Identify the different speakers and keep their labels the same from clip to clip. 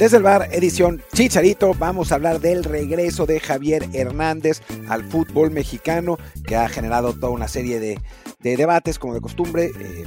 Speaker 1: Desde el bar, edición Chicharito, vamos a hablar del regreso de Javier Hernández al fútbol mexicano, que ha generado toda una serie de, de debates, como de costumbre. Eh,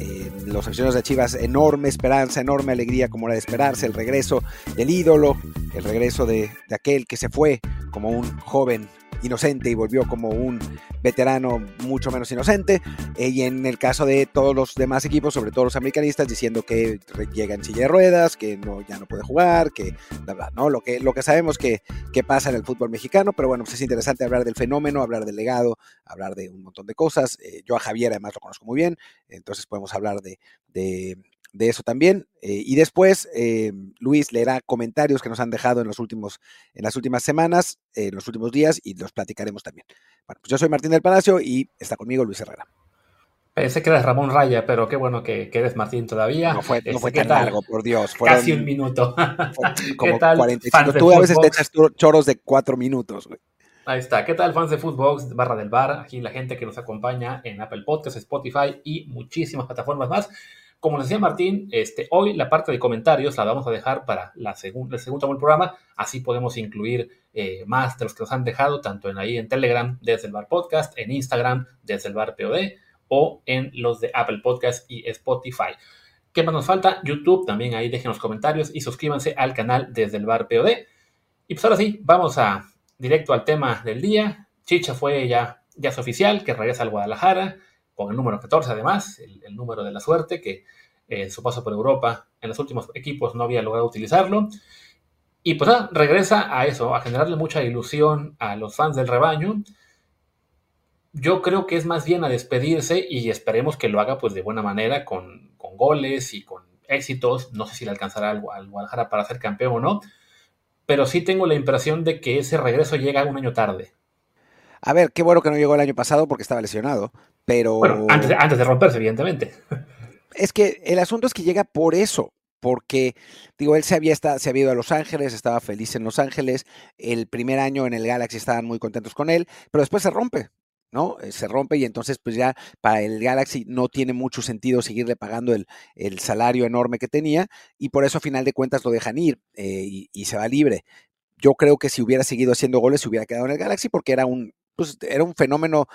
Speaker 1: eh, los aficionados de Chivas, enorme esperanza, enorme alegría, como era de esperarse, el regreso del ídolo, el regreso de, de aquel que se fue como un joven inocente y volvió como un veterano mucho menos inocente. Eh, y en el caso de todos los demás equipos, sobre todo los americanistas, diciendo que llega en silla de ruedas, que no, ya no puede jugar, que bla, bla, ¿no? Lo que, lo que sabemos que, que pasa en el fútbol mexicano, pero bueno, pues es interesante hablar del fenómeno, hablar del legado, hablar de un montón de cosas. Eh, yo a Javier además lo conozco muy bien, entonces podemos hablar de, de eso también. Eh, y después eh, Luis leerá comentarios que nos han dejado en, los últimos, en las últimas semanas, en los últimos días, y los platicaremos también. Bueno, pues yo soy Martín del Palacio y está conmigo Luis Herrera.
Speaker 2: Pensé que eras Ramón Raya, pero qué bueno que, que eres Martín todavía.
Speaker 1: No fue, no
Speaker 2: Este,
Speaker 1: fue
Speaker 2: ¿qué
Speaker 1: tan
Speaker 2: tal?
Speaker 1: largo, por Dios. Fueron,
Speaker 2: Casi un minuto.
Speaker 1: como
Speaker 2: tal,
Speaker 1: 45.
Speaker 2: fans de
Speaker 1: Tú a veces te echas chor- choros de cuatro minutos. güey.
Speaker 2: Ahí está. ¿Qué tal, fans de Footbox, barra del bar? Aquí la gente que nos acompaña en Apple Podcasts, Spotify y muchísimas plataformas más. Como nos decía Martín, este, hoy la parte de comentarios la vamos a dejar para la segun- el segundo del programa. Así podemos incluir eh, más de los que nos han dejado, tanto en ahí en Telegram, desde el bar podcast, en Instagram, desde el bar POD, o en los de Apple Podcast y Spotify. ¿Qué más nos falta? YouTube, también ahí dejen los comentarios y suscríbanse al canal desde el bar POD. Y pues ahora sí, vamos a directo al tema del día. Chicha fue ya, ya es oficial, que regresa al Guadalajara, con el número 14 además, el, número de la suerte, que eh, en su paso por Europa en los últimos equipos no había logrado utilizarlo. Y pues regresa a eso, a generarle mucha ilusión a los fans del rebaño. Yo creo que es más bien a despedirse y esperemos que lo haga pues de buena manera, con, con goles y con éxitos. No sé si le alcanzará al, al Guadalajara para ser campeón o no, pero sí tengo la impresión de que ese regreso llega un año tarde.
Speaker 1: A ver, qué bueno que no llegó el año pasado porque estaba lesionado, pero
Speaker 2: Bueno, antes de, antes de romperse, evidentemente.
Speaker 1: es que el asunto es que llega por eso, porque digo, él se había, esta- se había ido a Los Ángeles, estaba feliz en Los Ángeles, el primer año en el Galaxy estaban muy contentos con él, pero después se rompe. ¿no? Eh, Se rompe y entonces pues ya para el Galaxy no tiene mucho sentido seguirle pagando el, el salario enorme que tenía y por eso a final de cuentas lo dejan ir eh, y, y se va libre. Yo creo que si hubiera seguido haciendo goles se hubiera quedado en el Galaxy porque era un, pues, era un fenómeno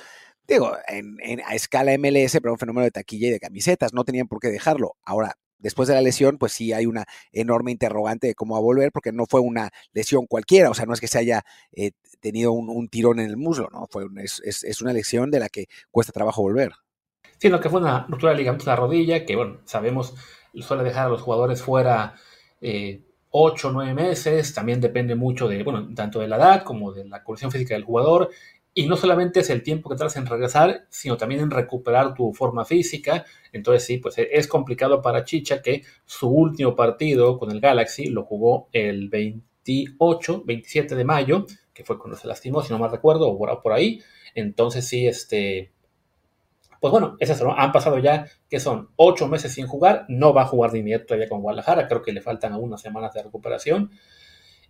Speaker 1: digo, en, en- a escala MLS, pero un fenómeno de taquilla y de camisetas, no tenían por qué dejarlo. Ahora, después de la lesión, pues sí hay una enorme interrogante de cómo va a volver, porque no fue una lesión cualquiera, o sea, no es que se haya eh, tenido un, tirón en el muslo, ¿no? Fue es, una lesión de la que cuesta trabajo volver.
Speaker 2: Sino que fue una ruptura de la rodilla, que bueno, sabemos, suele dejar a los jugadores fuera eh, 8 o 9 meses, también depende mucho de, bueno, tanto de la edad como de la condición física del jugador, y no solamente es el tiempo que tardas en regresar, sino también en recuperar tu forma física, entonces sí, pues es complicado para Chicha que su último partido con el Galaxy lo jugó el 28, 27 de mayo, que fue cuando se lastimó, si no mal recuerdo, o por, ahí, entonces sí, este, pues bueno, es eso, ¿no? Han pasado ya, que son ocho meses sin jugar, no va a jugar de inmediato todavía con Guadalajara, creo que le faltan unas semanas de recuperación.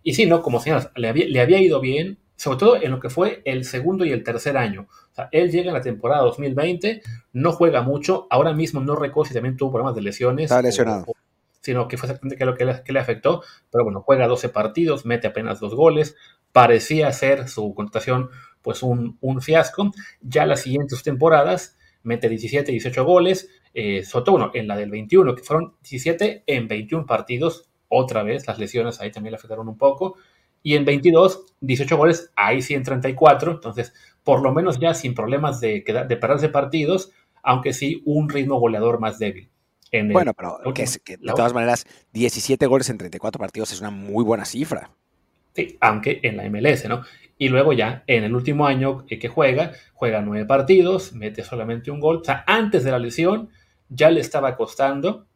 Speaker 2: Y sí, ¿no? Como señalas, le había, le había ido bien, sobre todo en lo que fue el segundo y el tercer año. O sea, él llega en la temporada 2020, no juega mucho, ahora mismo no recuerdo si también tuvo problemas de lesiones.
Speaker 1: Estaba lesionado.
Speaker 2: o- o- sino que fue exactamente que lo que le, que le afectó, pero bueno, juega 12 partidos, mete apenas dos goles, parecía ser su contratación pues un, un fiasco, ya las siguientes temporadas mete 17, 18 goles, eh, sobre todo bueno, en la del 21, que fueron 17 en 21 partidos, otra vez las lesiones ahí también le afectaron un poco, y en 22, 18 goles, ahí sí en 34, entonces por lo menos ya sin problemas de, de perderse partidos, aunque sí un ritmo goleador más débil. En el-
Speaker 1: Bueno, pero que,
Speaker 2: última-
Speaker 1: es- que de todas maneras, 17 goles en 34 partidos es una muy buena cifra.
Speaker 2: Sí, aunque en la MLS, ¿no? Y luego ya en el último año eh, que juega, juega nueve partidos, mete solamente un gol. O sea, antes de la lesión ya le estaba costando.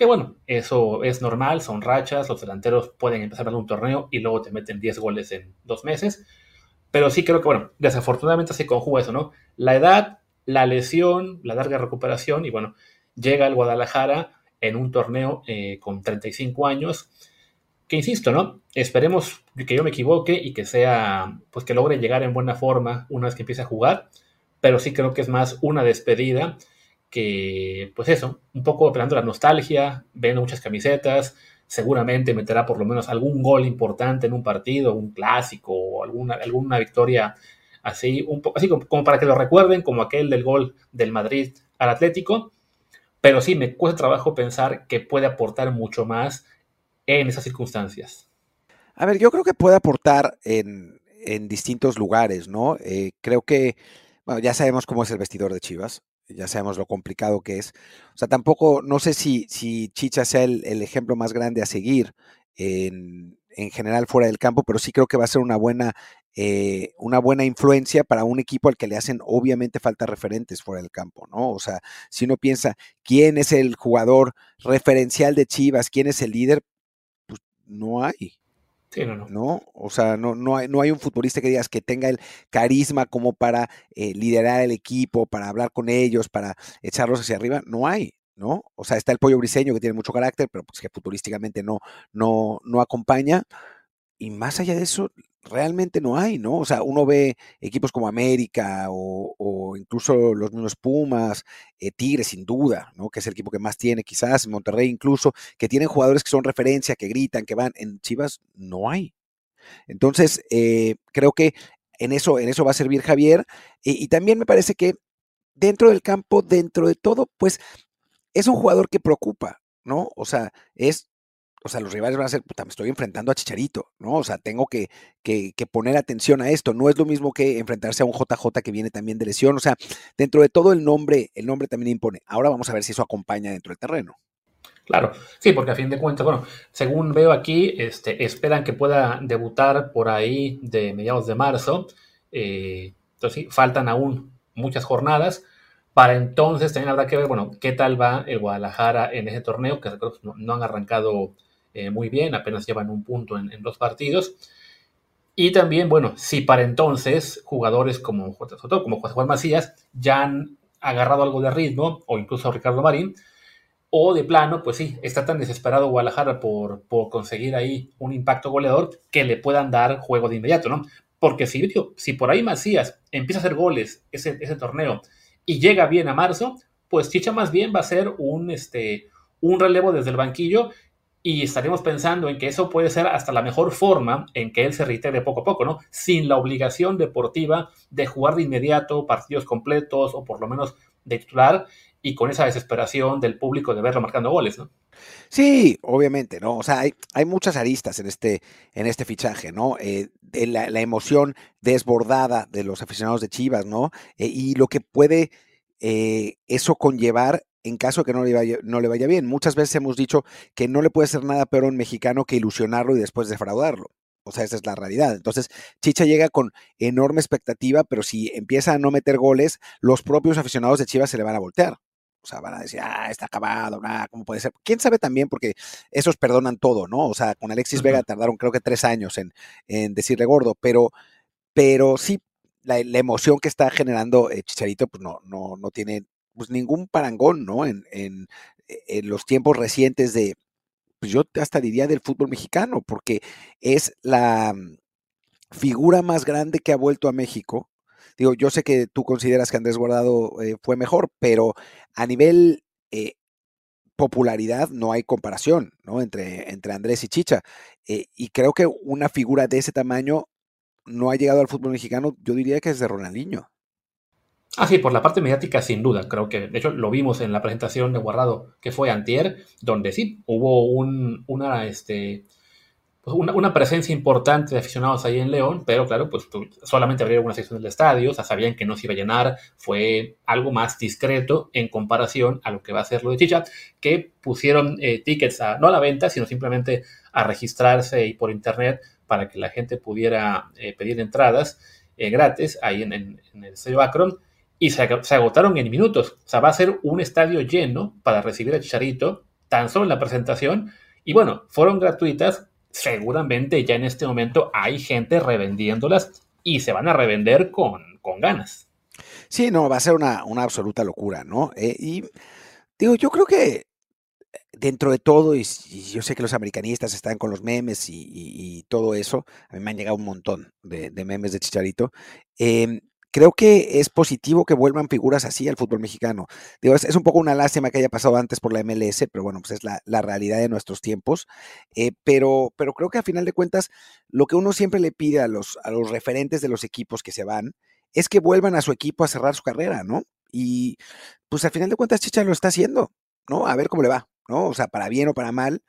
Speaker 2: Que bueno, eso es normal, son rachas, los delanteros pueden empezar a un torneo y luego te meten 10 goles en dos meses. Pero sí creo que, bueno, desafortunadamente se conjuga eso, ¿no? La edad, la lesión, la larga recuperación y bueno, llega al Guadalajara en un torneo eh, con 35 años que insisto, ¿no? Esperemos que yo me equivoque y que sea, pues que logre llegar en buena forma una vez que empiece a jugar, pero sí creo que es más una despedida que, pues eso, un poco apelando a la nostalgia, viendo muchas camisetas, seguramente meterá por lo menos algún gol importante en un partido, un clásico o alguna, alguna victoria así, un poco, así como, como para que lo recuerden, como aquel del gol del Madrid al Atlético, pero sí me cuesta trabajo pensar que puede aportar mucho más en esas circunstancias.
Speaker 1: A ver, yo creo que puede aportar en, en distintos lugares, ¿no? Eh, creo que, bueno, ya sabemos cómo es el vestidor de Chivas, ya sabemos lo complicado que es. O sea, tampoco, no sé si, si Chicha sea el, el ejemplo más grande a seguir en, en, general fuera del campo, pero sí creo que va a ser una buena, eh, una buena influencia para un equipo al que le hacen obviamente falta referentes fuera del campo, ¿no? O sea, si uno piensa quién es el jugador referencial de Chivas, quién es el líder, pues no hay.
Speaker 2: ¿No?
Speaker 1: O sea, no, no, hay, no hay un futbolista que digas que tenga el carisma como para eh, liderar el equipo, para hablar con ellos, para echarlos hacia arriba. No hay, ¿no? O sea, está el pollo briseño que tiene mucho carácter, pero pues que futurísticamente no, no, no acompaña. Y más allá de eso, realmente no hay, ¿no? O sea, uno ve equipos como América o, incluso los mismos Pumas, eh, Tigres sin duda, ¿no? Que es el equipo que más tiene quizás, Monterrey incluso, que tienen jugadores que son referencia, que gritan, que van. En Chivas no hay. Entonces, eh, creo que en eso, en eso va a servir Javier. Y, y también me parece que dentro del campo, dentro de todo, pues es un jugador que preocupa, ¿no? O sea, es o sea, los rivales van a ser, puta, me estoy enfrentando a Chicharito, ¿no? O sea, tengo que, que, poner atención a esto. No es lo mismo que enfrentarse a un JJ que viene también de lesión. O sea, dentro de todo el nombre, el nombre también impone. Ahora vamos a ver si eso acompaña dentro del terreno.
Speaker 2: Claro, sí, porque a fin de cuentas, bueno, según veo aquí, este, esperan que pueda debutar por ahí de mediados de marzo. Eh, entonces, sí, faltan aún muchas jornadas. Para entonces también habrá que ver, bueno, qué tal va el Guadalajara en ese torneo, que no, no han arrancado eh, muy bien, apenas llevan un punto en, en, dos partidos. Y también, bueno, si para entonces jugadores como, como José Juan Macías ya han agarrado algo de ritmo, o incluso Ricardo Marín, o de plano, pues sí, está tan desesperado Guadalajara por, por conseguir ahí un impacto goleador que le puedan dar juego de inmediato, ¿no? Porque si, si por ahí Macías empieza a hacer goles ese, ese torneo y llega bien a marzo, pues Chicha más bien va a ser un, este, un relevo desde el banquillo y estaremos pensando en que eso puede ser hasta la mejor forma en que él se reitere poco a poco, ¿no? Sin la obligación deportiva de jugar de inmediato partidos completos o por lo menos de titular y con esa desesperación del público de verlo marcando goles, ¿no?
Speaker 1: Sí, obviamente, ¿no? O sea, hay, hay muchas aristas en este, en este fichaje, ¿no? Eh, de la, emoción desbordada de los aficionados de Chivas, ¿no? Eh, y lo que puede eh, eso conllevar en caso de que no le, vaya, no le vaya bien. Muchas veces hemos dicho que no le puede ser nada peor a un mexicano que ilusionarlo y después defraudarlo. O sea, esa es la realidad. Entonces, Chicha llega con enorme expectativa, pero si empieza a no meter goles, los propios aficionados de Chivas se le van a voltear. O sea, van a decir, ah, está acabado, nada, ¿cómo puede ser? ¿Quién sabe también? Porque esos perdonan todo, ¿no? O sea, con Alexis uh -huh. Vega tardaron creo que tres años en, en decirle gordo, pero, pero sí, la, la, emoción que está generando eh, Chicharito, pues no, no, no tiene pues ningún parangón, ¿no? En, en, en los tiempos recientes de, pues yo hasta diría del fútbol mexicano, porque es la mm, figura más grande que ha vuelto a México. Digo, yo sé que tú consideras que Andrés Guardado eh, fue mejor, pero a nivel eh, popularidad no hay comparación, ¿no? Entre, entre Andrés y Chicha. Eh, y creo que una figura de ese tamaño no ha llegado al fútbol mexicano, yo diría que es de Ronaldinho.
Speaker 2: Ah, sí, por la parte mediática, sin duda. Creo que, de hecho, lo vimos en la presentación de Guardado, que fue Antier, donde sí, hubo un, una, este, pues, una, presencia importante de aficionados ahí en León, pero claro, pues solamente abrieron una sección del estadio, o sea, sabían que no se iba a llenar, fue algo más discreto en comparación a lo que va a ser lo de Chicha, que pusieron eh, tickets no a la venta, sino simplemente a registrarse y por internet para que la gente pudiera eh, pedir entradas eh, gratis ahí en, el estadio Akron y se, agotaron en minutos. O sea, va a ser un estadio lleno para recibir a Chicharito, tan solo en la presentación. Y bueno, fueron gratuitas seguramente ya en este momento hay gente revendiéndolas y se van a revender con, con ganas.
Speaker 1: Sí, no, va a ser una, absoluta locura, ¿no? Eh, y digo, yo creo que dentro de todo, y, yo sé que los americanistas están con los memes y, todo eso, a mí me han llegado un montón de, memes de Chicharito. Eh, creo que es positivo que vuelvan figuras así al fútbol mexicano. Digo, es, un poco una lástima que haya pasado antes por la MLS, pero bueno, pues es la, realidad de nuestros tiempos. Eh, pero, pero creo que a final de cuentas, lo que uno siempre le pide a los, a los referentes de los equipos que se van es que vuelvan a su equipo a cerrar su carrera, ¿no? Y pues al final de cuentas, Chicha lo está haciendo, ¿no? A ver cómo le va, ¿no? O sea, para bien o para mal,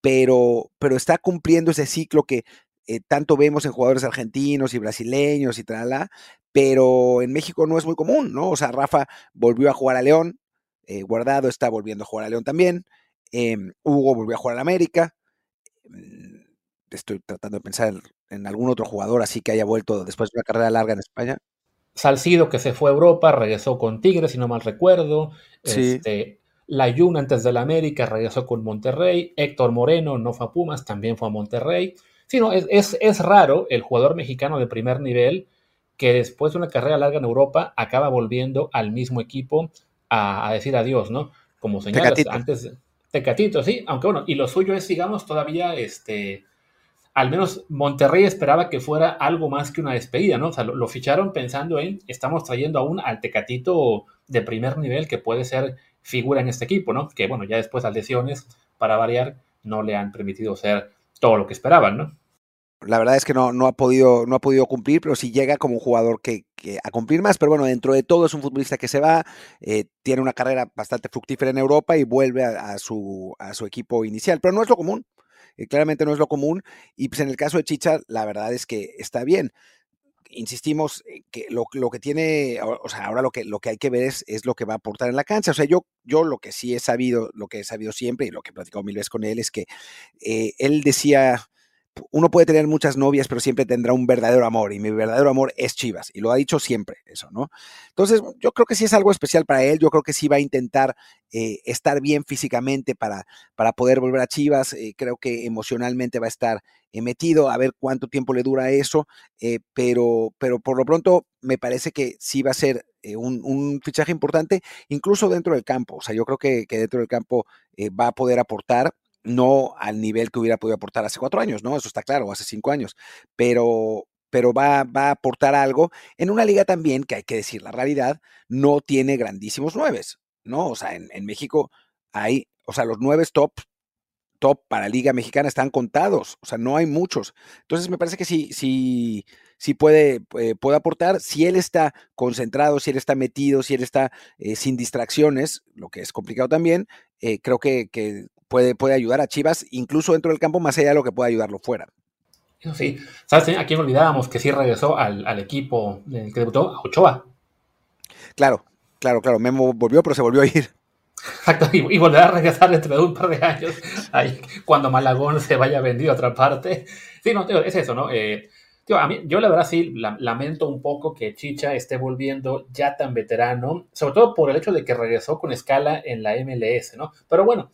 Speaker 1: pero, pero está cumpliendo ese ciclo que eh, tanto vemos en jugadores argentinos y brasileños y tal, pero en México no es muy común, ¿no? O sea, Rafa volvió a jugar a León, eh, Guardado está volviendo a jugar a León también, em, Hugo volvió a jugar a América, mm, estoy tratando de pensar en algún otro jugador así que haya vuelto después de una carrera larga en España.
Speaker 2: Salcido que se fue a Europa, regresó con Tigres, si no mal recuerdo. Sí. Este, Layun antes de la América regresó con Monterrey. Héctor Moreno no fue a Pumas, también fue a Monterrey. Sí, no, es, es, es raro el jugador mexicano de primer nivel que después de una carrera larga en Europa acaba volviendo al mismo equipo a, decir adiós, ¿no? Como señalas Tecatito. antes, Tecatito, sí, aunque bueno, y lo suyo es, digamos, todavía, este, al menos Monterrey esperaba que fuera algo más que una despedida, ¿no? O sea, lo, ficharon pensando en, estamos trayendo aún al Tecatito de primer nivel que puede ser figura en este equipo, ¿no? Que bueno, ya después las lesiones, para variar, no le han permitido ser todo lo que esperaban, ¿no?
Speaker 1: La verdad es que no, no, ha podido, no ha podido cumplir, pero sí llega como un jugador que, a cumplir más. Pero bueno, dentro de todo es un futbolista que se va, eh, tiene una carrera bastante fructífera en Europa y vuelve a, su, a su equipo inicial. Pero no es lo común, eh, claramente no es lo común. Y pues en el caso de Chicha, la verdad es que está bien. Insistimos que lo, lo, que tiene, o sea, ahora lo que, lo que hay que ver es, es, lo que va a aportar en la cancha. O sea, yo, yo lo que sí he sabido, lo que he sabido siempre y lo que he platicado mil veces con él es que eh, él decía uno puede tener muchas novias, pero siempre tendrá un verdadero amor, y mi verdadero amor es Chivas, y lo ha dicho siempre eso, ¿no? Entonces, yo creo que sí es algo especial para él, yo creo que sí va a intentar eh, estar bien físicamente para, para poder volver a Chivas, eh, creo que emocionalmente va a estar eh, metido, a ver cuánto tiempo le dura eso, pero, pero por lo pronto me parece que sí va a ser un, fichaje importante, incluso dentro del campo, o sea, yo creo que, que dentro del campo va a poder aportar no al nivel que hubiera podido aportar hace cuatro años, ¿no? Eso está claro, hace cinco años, pero, pero va, va, a aportar algo en una liga también que hay que decir la realidad, no tiene grandísimos nueves, ¿no? O sea, en, en México hay, o sea, los nueve top, top para Liga Mexicana están contados, o sea, no hay muchos. Entonces me parece que sí, sí, sí puede, eh, puede aportar, si él está concentrado, si él está metido, si él está eh, sin distracciones, lo que es complicado también, eh, creo que, que, puede, puede ayudar a Chivas, incluso dentro del campo, más allá de lo que pueda ayudarlo fuera.
Speaker 2: Eso sí. ¿Sabes a quién olvidábamos que sí regresó al, equipo que debutó? A Ochoa.
Speaker 1: Claro, claro, claro. Memo volvió, pero se volvió a ir.
Speaker 2: Exacto, y, volverá a regresar dentro de un par de años, ahí, cuando Malagón se vaya vendido a otra parte. Sí, no, es eso, ¿no? Eh, a mí, yo la verdad sí lamento un poco que Chicha esté volviendo ya tan veterano, sobre todo por el hecho de que regresó con escala en la MLS, ¿no? Pero bueno,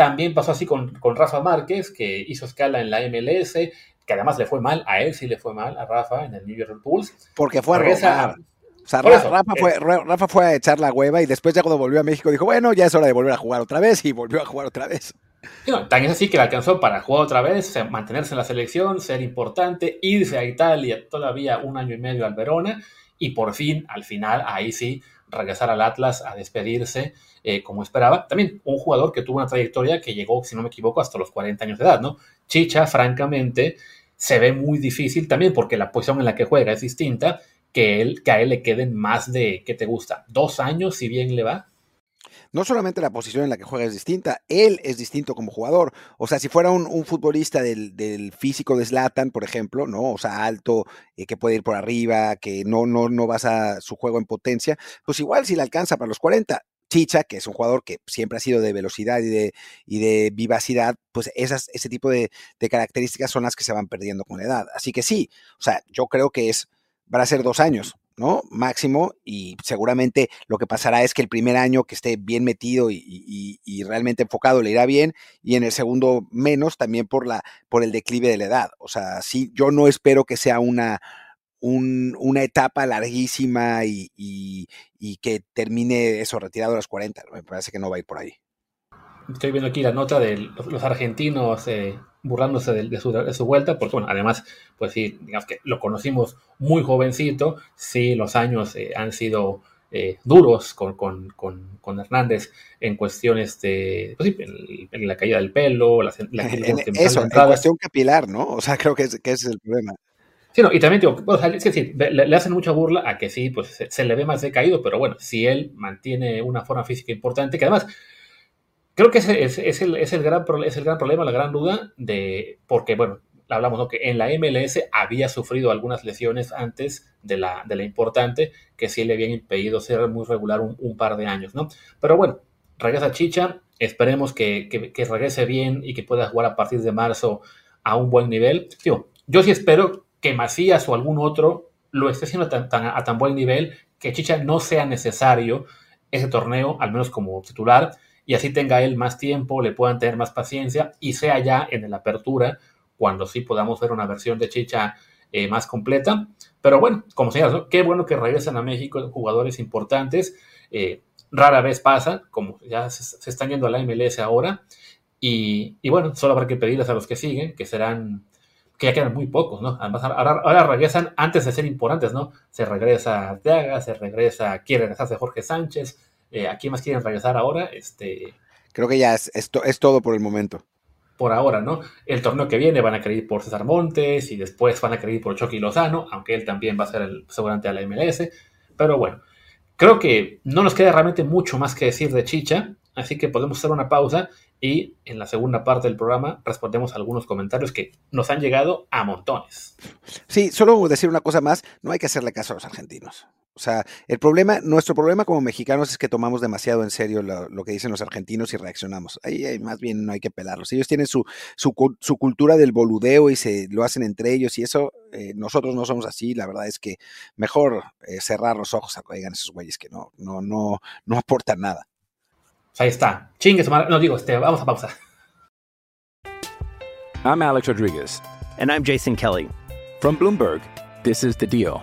Speaker 2: también pasó así con, Rafa Márquez, que hizo escala en la MLS, que además le fue mal, a él sí le fue mal, a Rafa en el New York Bulls.
Speaker 1: Porque fue a regresar. O sea, Rafa, fue, Rafa fue a echar la hueva y después ya cuando volvió a México dijo, bueno, ya es hora de volver a jugar otra vez y volvió a jugar otra vez.
Speaker 2: tan es así que le alcanzó para jugar otra vez, mantenerse en la selección, ser importante, irse a Italia todavía un año y medio al Verona y por fin, al final, ahí sí, regresar al Atlas a despedirse eh, como esperaba. También un jugador que tuvo una trayectoria que llegó, si no me equivoco, hasta los 40 años de edad, ¿no? Chicha, francamente, se ve muy difícil también porque la posición en la que juega es distinta, que, él, que a él le queden más de, ¿qué te gusta? ¿Dos años si bien le va?
Speaker 1: No solamente la posición en la que juega es distinta, él es distinto como jugador. O sea, si fuera un, futbolista del, físico de Zlatan, por ejemplo, ¿no? O sea, alto, eh, que puede ir por arriba, que no, no, no basa su juego en potencia, pues igual si le alcanza para los 40. Chicha, que es un jugador que siempre ha sido de velocidad y de, y de vivacidad, pues esas, ese tipo de, de, características son las que se van perdiendo con la edad. Así que sí, o sea, yo creo que es, van a ser dos años, ¿no? Máximo, y seguramente lo que pasará es que el primer año que esté bien metido y, y, y, realmente enfocado le irá bien, y en el segundo menos, también por, la, por el declive de la edad. O sea, sí, yo no espero que sea una, un, una etapa larguísima y, y, que termine eso retirado a los 40. Me parece que no va a ir por ahí.
Speaker 2: Estoy viendo aquí la nota de los argentinos eh, burlándose de, de, su, de, su, vuelta, porque bueno, además, pues sí, digamos que lo conocimos muy jovencito, sí, los años eh, han sido eh, duros con, con, con, con, Hernández en cuestiones de, pues sí, en, en la caída del pelo, la, la,
Speaker 1: en, eso, en cuestión capilar, ¿no? O sea, creo que, es, que ese es el problema.
Speaker 2: Sí, no, y también digo, o sea, es decir, le, le, hacen mucha burla a que sí, pues se, se, le ve más decaído, pero bueno, si él mantiene una forma física importante, que además creo que ese es, el, es, el gran, es el gran problema, la gran duda de, porque bueno, hablamos ¿no? que en la MLS había sufrido algunas lesiones antes de la, de la importante, que sí le habían impedido ser muy regular un, par de años, ¿no? Pero bueno, regresa Chicha, esperemos que, que, regrese bien y que pueda jugar a partir de marzo a un buen nivel. Digo, yo sí espero que Macías o algún otro lo esté haciendo tan, tan, a tan buen nivel que Chicha no sea necesario ese torneo, al menos como titular, y así tenga él más tiempo, le puedan tener más paciencia y sea ya en la apertura cuando sí podamos ver una versión de Chicha eh, más completa. Pero bueno, como señalas, qué bueno que regresan a México jugadores importantes. Eh, rara vez pasa, como ya se, están yendo a la MLS ahora. Y, y, bueno, solo habrá que pedirles a los que siguen, que serán que ya quedan muy pocos, ¿no? Además, ahora, ahora, regresan antes de ser importantes, ¿no? Se regresa Arteaga, se regresa, quiere regresarse Jorge Sánchez. Eh, ¿A quién más quieren regresar ahora? Este...
Speaker 1: Creo que ya es, es, es, todo por el momento.
Speaker 2: Por ahora, ¿no? El torneo que viene van a querer ir por César Montes y después van a querer ir por Chucky Lozano, aunque él también va a ser el seguramente a la MLS. Pero bueno, creo que no nos queda realmente mucho más que decir de Chicha, así que podemos hacer una pausa y en la segunda parte del programa respondemos a algunos comentarios que nos han llegado a montones.
Speaker 1: Sí, solo decir una cosa más, no hay que hacerle caso a los argentinos. O sea, el problema, nuestro problema como mexicanos es que tomamos demasiado en serio lo, lo que dicen los argentinos y reaccionamos. Ahí, ahí, más bien no hay que pelarlos. Ellos tienen su, su, su, cultura del boludeo y se lo hacen entre ellos y eso, eh, nosotros no somos así. La verdad es que mejor eh, cerrar los ojos a que digan esos güeyes que no, no, no, no aportan nada.
Speaker 2: Ahí está. Chingue su madre. No digo, este, vamos a pausa.
Speaker 3: I'm Alex Rodriguez.
Speaker 4: And I'm Jason Kelly.
Speaker 3: From Bloomberg, this is The Deal.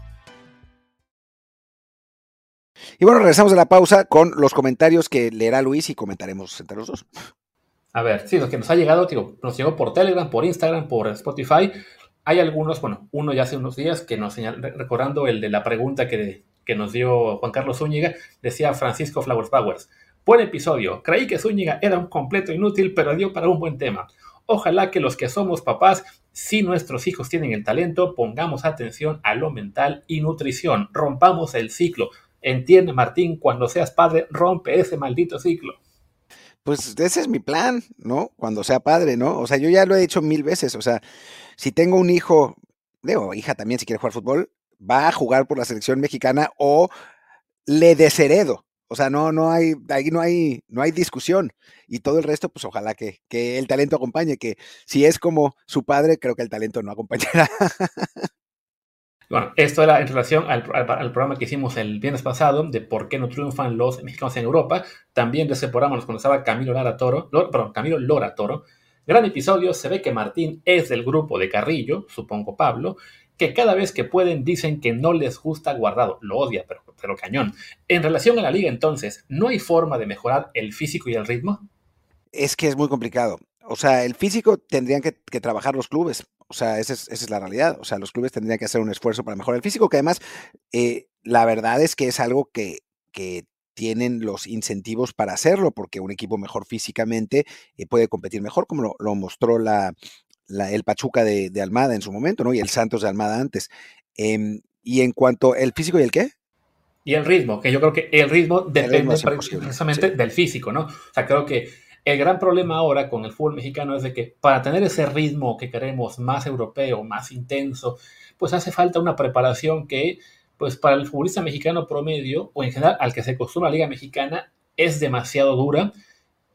Speaker 1: Y bueno, regresamos a la pausa con los comentarios que leerá Luis y comentaremos entre los dos.
Speaker 2: A ver, sí, lo que nos ha llegado, digo, nos llegó por Telegram, por Instagram, por Spotify. Hay algunos, bueno, uno ya hace unos días que nos señaló, recordando el de la pregunta que, que nos dio Juan Carlos Zúñiga, decía Francisco Flowers Powers. Buen episodio. Creí que Zúñiga era un completo inútil, pero dio para un buen tema. Ojalá que los que somos papás, si nuestros hijos tienen el talento, pongamos atención a lo mental y nutrición. Rompamos el ciclo. Entiende, Martín, cuando seas padre, rompe ese maldito ciclo.
Speaker 1: Pues ese es mi plan, ¿no? Cuando sea padre, ¿no? O sea, yo ya lo he dicho mil veces. O sea, si tengo un hijo, digo, hija también, si quiere jugar fútbol, va a jugar por la selección mexicana o le desheredo. O sea, no, no hay, ahí no hay, no hay discusión. Y todo el resto, pues ojalá que, que el talento acompañe, que si es como su padre, creo que el talento no acompañará.
Speaker 2: Bueno, esto era en relación al, programa que hicimos el viernes pasado de por qué no triunfan los mexicanos en Europa. También de ese programa nos conocía Camilo Lara Toro, perdón, Camilo Lora Toro. Gran episodio, se ve que Martín es del grupo de Carrillo, supongo Pablo, que cada vez que pueden dicen que no les gusta Guardado. Lo odia, pero, pero cañón. En relación a la liga entonces, ¿no hay forma de mejorar el físico y el ritmo?
Speaker 1: Es que es muy complicado. O sea, el físico tendrían que trabajar los clubes. O sea, esa es, esa es, la realidad. O sea, los clubes tendrían que hacer un esfuerzo para mejorar el físico, que además, eh, la verdad es que es algo que, que, tienen los incentivos para hacerlo, porque un equipo mejor físicamente eh, puede competir mejor, como lo, lo mostró la, la, el Pachuca de, de, Almada en su momento, ¿no? Y el Santos de Almada antes. Eh, y en cuanto, ¿el físico y el qué?
Speaker 2: Y el ritmo, que yo creo que el ritmo depende el ritmo precisamente sí. del físico, ¿no? O sea, creo que el gran problema ahora con el fútbol mexicano es de que para tener ese ritmo que queremos más europeo, más intenso, pues hace falta una preparación que, pues para el futbolista mexicano promedio, o en general al que se acostumbra la Liga Mexicana, es demasiado dura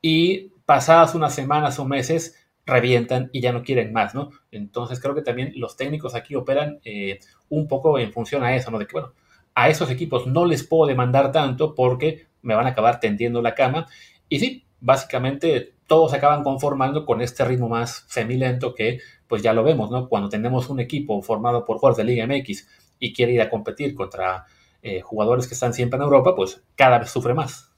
Speaker 2: y pasadas unas semanas o meses revientan y ya no quieren más, ¿no? Entonces creo que también los técnicos aquí operan eh, un poco en función a eso, ¿no? De que, bueno, a esos equipos no les puedo demandar tanto porque me van a acabar tendiendo la cama. Y sí, básicamente todos acaban conformando con este ritmo más semilento que pues ya lo vemos, ¿no? Cuando tenemos un equipo formado por jugadores de Liga MX y quiere ir a competir contra eh, jugadores que están siempre en Europa, pues cada vez sufre más.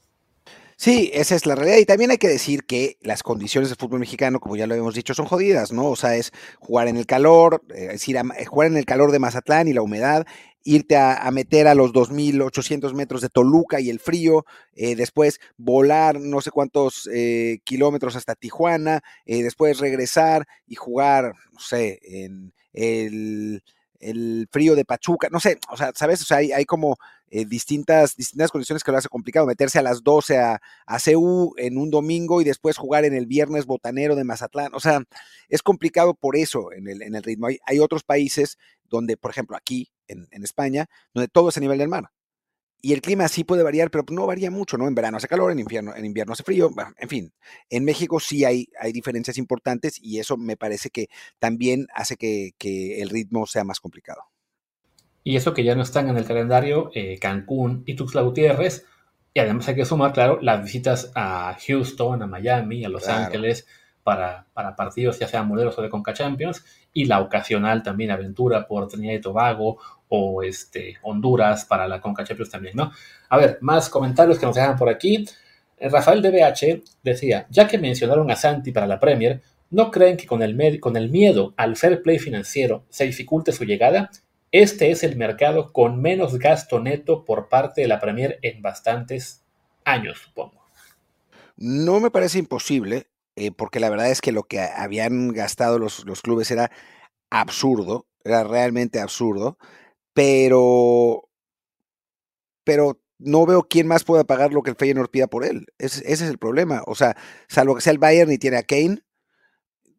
Speaker 1: Sí, esa es la realidad. Y también hay que decir que las condiciones del fútbol mexicano, como ya lo hemos dicho, son jodidas, ¿no? O sea, es jugar en el calor, eh, es decir, a, jugar en el calor de Mazatlán y la humedad, irte a, meter a los 2.800 metros de Toluca y el frío, eh, después volar no sé cuántos eh, kilómetros hasta Tijuana, eh, después regresar y jugar, no sé, en el, frío de Pachuca, no sé, o sea, ¿sabes? O sea, hay, como distintas, distintas condiciones que lo hace complicado, meterse a las 12 a, a CU en un domingo y después jugar en el viernes botanero de Mazatlán, o sea, es complicado por eso en el, en el ritmo. Hay, hay otros países donde, por ejemplo, aquí en, en, España, donde todo es a nivel del mar. Y el clima sí puede variar, pero no varía mucho, ¿no? En verano hace calor, en invierno, en invierno hace frío, bueno, en fin. En México sí hay, hay diferencias importantes y eso me parece que también hace que, que el ritmo sea más complicado.
Speaker 2: Y eso que ya no están en el calendario, eh, Cancún y Tuxtla Gutiérrez, y además hay que sumar, claro, las visitas a Houston, a Miami, a Los claro. Ángeles, para, para, partidos ya sean modelos o de Conca Champions, y la ocasional también aventura por Trinidad y Tobago o este, Honduras para la Conca también, ¿no? A ver, más comentarios que nos dejan por aquí. Eh, Rafael DBH decía, ya que mencionaron a Santi para la Premier, ¿no creen que con el, con el miedo al fair play financiero se dificulte su llegada? Este es el mercado con menos gasto neto por parte de la Premier en bastantes años, supongo.
Speaker 1: No me parece imposible, eh, porque la verdad es que lo que habían gastado los, los clubes era absurdo, era realmente absurdo, pero, pero no veo quién más pueda pagar lo que el Feyenoord pida por él. Ese, es el problema. O sea, salvo que sea el Bayern y tiene a Kane,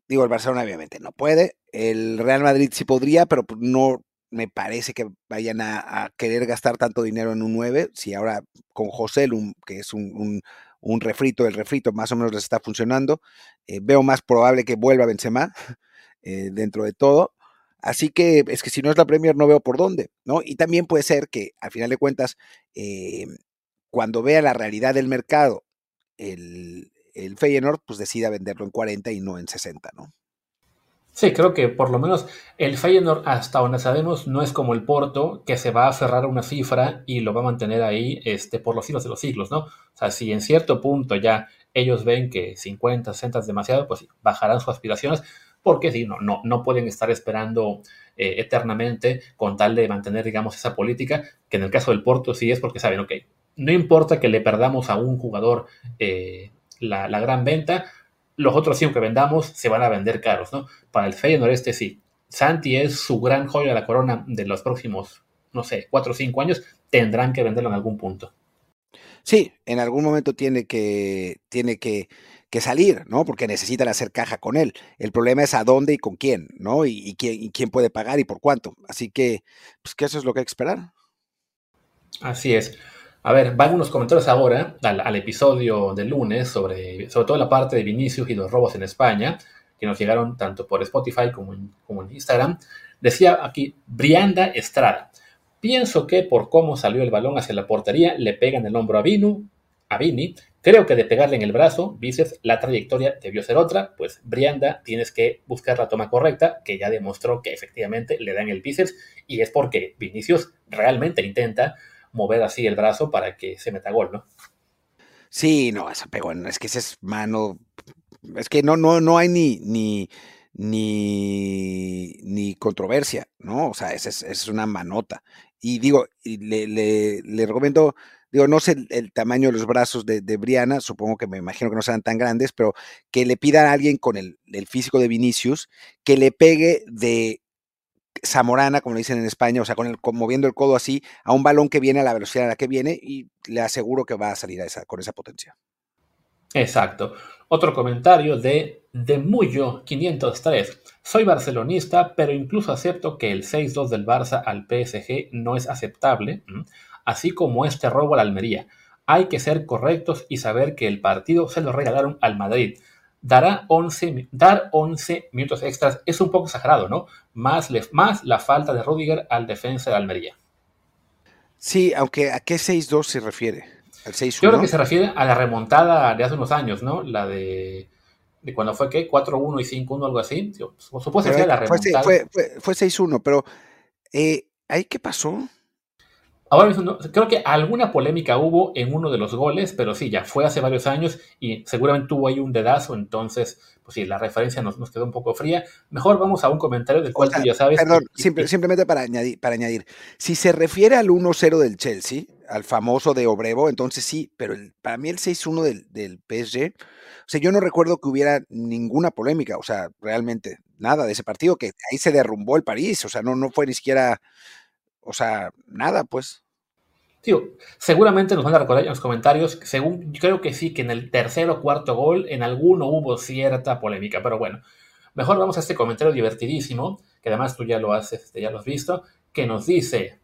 Speaker 1: digo, el Barcelona obviamente no puede, el Real Madrid sí podría, pero no me parece que vayan a, querer gastar tanto dinero en un 9, si ahora con José Lum, que es un, refrito, el refrito más o menos les está funcionando, eh, veo más probable que vuelva Benzema eh, dentro de todo, Así que es que si no es la Premier no veo por dónde, ¿no? Y también puede ser que al final de cuentas, eh, cuando vea la realidad del mercado, el, el Feyenoord pues decida venderlo en 40 y no en 60, ¿no?
Speaker 2: Sí, creo que por lo menos el Feyenoord, hasta donde sabemos, no es como el Porto, que se va a aferrar a una cifra y lo va a mantener ahí este, por los siglos de los siglos, ¿no? O sea, si en cierto punto ya ellos ven que 50, 60 es demasiado, pues bajarán sus aspiraciones, porque sí, no, no, no pueden estar esperando eh, eternamente con tal de mantener, digamos, esa política, que en el caso del Porto sí es porque saben, ok, no importa que le perdamos a un jugador eh, la, la, gran venta, los otros cinco que vendamos se van a vender caros, ¿no? Para el Feyenoord este sí. Santi es su gran joya de la corona de los próximos, no sé, cuatro o cinco años, tendrán que venderlo en algún punto.
Speaker 1: Sí, en algún momento tiene que, tiene que, que, salir, ¿no? Porque necesitan hacer caja con él. El problema es a dónde y con quién, ¿no? Y, quién, y quién, puede pagar y por cuánto. Así que, pues que eso es lo que hay que esperar.
Speaker 2: Así es. A ver, van unos comentarios ahora al, episodio del lunes sobre, sobre todo la parte de Vinicius y los robos en España, que nos llegaron tanto por Spotify como en Instagram. Decía aquí, Brianda Estrada. Pienso que por cómo salió el balón hacia la portería, le pegan el hombro a Vinu, a Vini. Creo que de pegarle en el brazo, bíceps, la trayectoria debió ser otra, pues Brianda tienes que buscar la toma correcta, que ya demostró que efectivamente le dan el bíceps, y es porque Vinicius realmente intenta mover así el brazo para que se meta gol, ¿no?
Speaker 1: Sí, no, esa pegó, es que esa es mano, es que no, no, no hay ni, ni, ni, ni controversia, ¿no? O sea, es, es, es una manota. Y digo, le, le, le, recomiendo, digo, no sé el, tamaño de los brazos de, de, Briana, supongo que me imagino que no sean tan grandes, pero que le pida a alguien con el, el físico de Vinicius que le pegue de zamorana, como le dicen en España, o sea, con el, con, moviendo el codo así a un balón que viene a la velocidad a la que viene y le aseguro que va a salir a esa, con esa potencia.
Speaker 2: Exacto. Otro comentario de de Muyo 503. Soy barcelonista, pero incluso acepto que el 6-2 del Barça al PSG no es aceptable, así como este robo al Almería. Hay que ser correctos y saber que el partido se lo regalaron al Madrid. Dará 11, dar 11 minutos extras es un poco exagerado, ¿no? Más, más la falta de Rudiger al defensa de Almería.
Speaker 1: Sí, aunque ¿a qué 6-2 se refiere? ¿Al 6-1?
Speaker 2: Yo creo que se refiere a la remontada de hace unos años, ¿no? La de de cuando fue que 4-1 y 5-1, algo así. Fue la remontada.
Speaker 1: Fue, fue, fue 6-1, pero eh, ¿ahí qué pasó?
Speaker 2: Ahora mismo, creo que alguna polémica hubo en uno de los goles, pero sí, ya fue hace varios años y seguramente tuvo ahí un dedazo, entonces, pues sí, la referencia nos, nos quedó un poco fría. Mejor vamos a un comentario del cual o sea, tú ya sabes.
Speaker 1: Perdón, simple, simplemente para añadir, para añadir, si se refiere al 1-0 del Chelsea, al famoso de Obrevo, entonces sí, pero el, para mí el 6-1 del, del PSG, o sea, yo no recuerdo que hubiera ninguna polémica, o sea, realmente nada de ese partido, que ahí se derrumbó el París, o sea, no, no fue ni siquiera o sea, nada, pues.
Speaker 2: Tío, seguramente nos van a recordar en los comentarios, según creo que sí, que en el tercer o cuarto gol, en alguno hubo cierta polémica, pero bueno, mejor vamos a este comentario divertidísimo, que además tú ya lo has, este, ya lo has visto, que nos dice,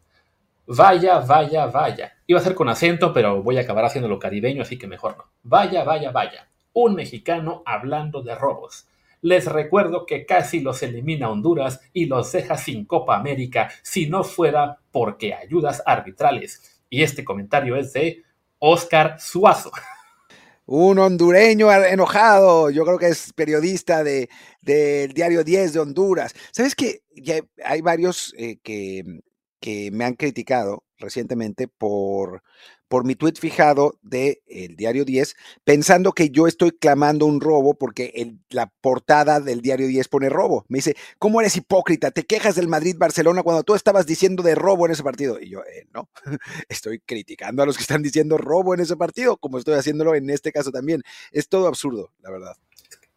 Speaker 2: vaya, vaya, vaya. Iba a ser con acento, pero voy a acabar haciéndolo caribeño, así que mejor no. Vaya, vaya, vaya. Un mexicano hablando de robos. Les recuerdo que casi los elimina Honduras y los deja sin Copa América si no fuera porque ayudas arbitrales. Y este comentario es de Oscar Suazo.
Speaker 1: Un hondureño enojado, yo creo que es periodista del de, diario 10 de Honduras. ¿Sabes que hay varios eh, que, que me han criticado recientemente por, por mi tuit fijado del el diario 10, pensando que yo estoy clamando un robo porque la portada del diario 10 pone robo. Me dice, ¿cómo eres hipócrita? Te quejas del Madrid-Barcelona cuando tú estabas diciendo de robo en ese partido. Y yo, eh, no, estoy criticando a los que están diciendo robo en ese partido, como estoy haciéndolo en este caso también. Es todo absurdo, la verdad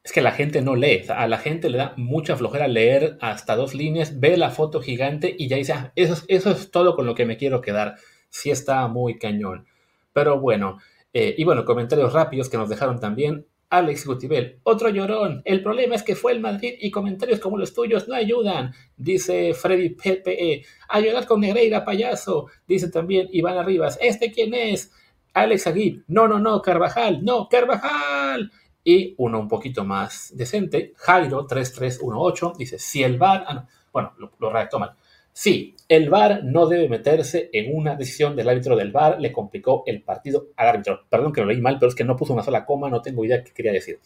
Speaker 2: es que la gente no lee. A la gente le da mucha flojera leer hasta dos líneas, ve la foto gigante y ya dice, ah, eso, eso es todo con lo que me quiero quedar. Sí está muy cañón. Pero bueno, eh, y bueno, comentarios rápidos que nos dejaron también. Alex Gutibel, otro llorón. El problema es que fue el Madrid y comentarios como los tuyos no ayudan. Dice Freddy PPE. A llorar con Negreira, payaso. Dice también Iván Arribas. ¿Este quién es? Alex Aguib. No, no, no, Carvajal. No, Carvajal y uno un poquito más decente, Jairo3318, dice, si el VAR, ah, no, bueno, lo, lo redactó mal, sí, el VAR no debe meterse en una decisión del árbitro del VAR, le complicó el partido al árbitro. Perdón que lo leí mal, pero es que no puso una sola coma, no tengo idea qué quería decir.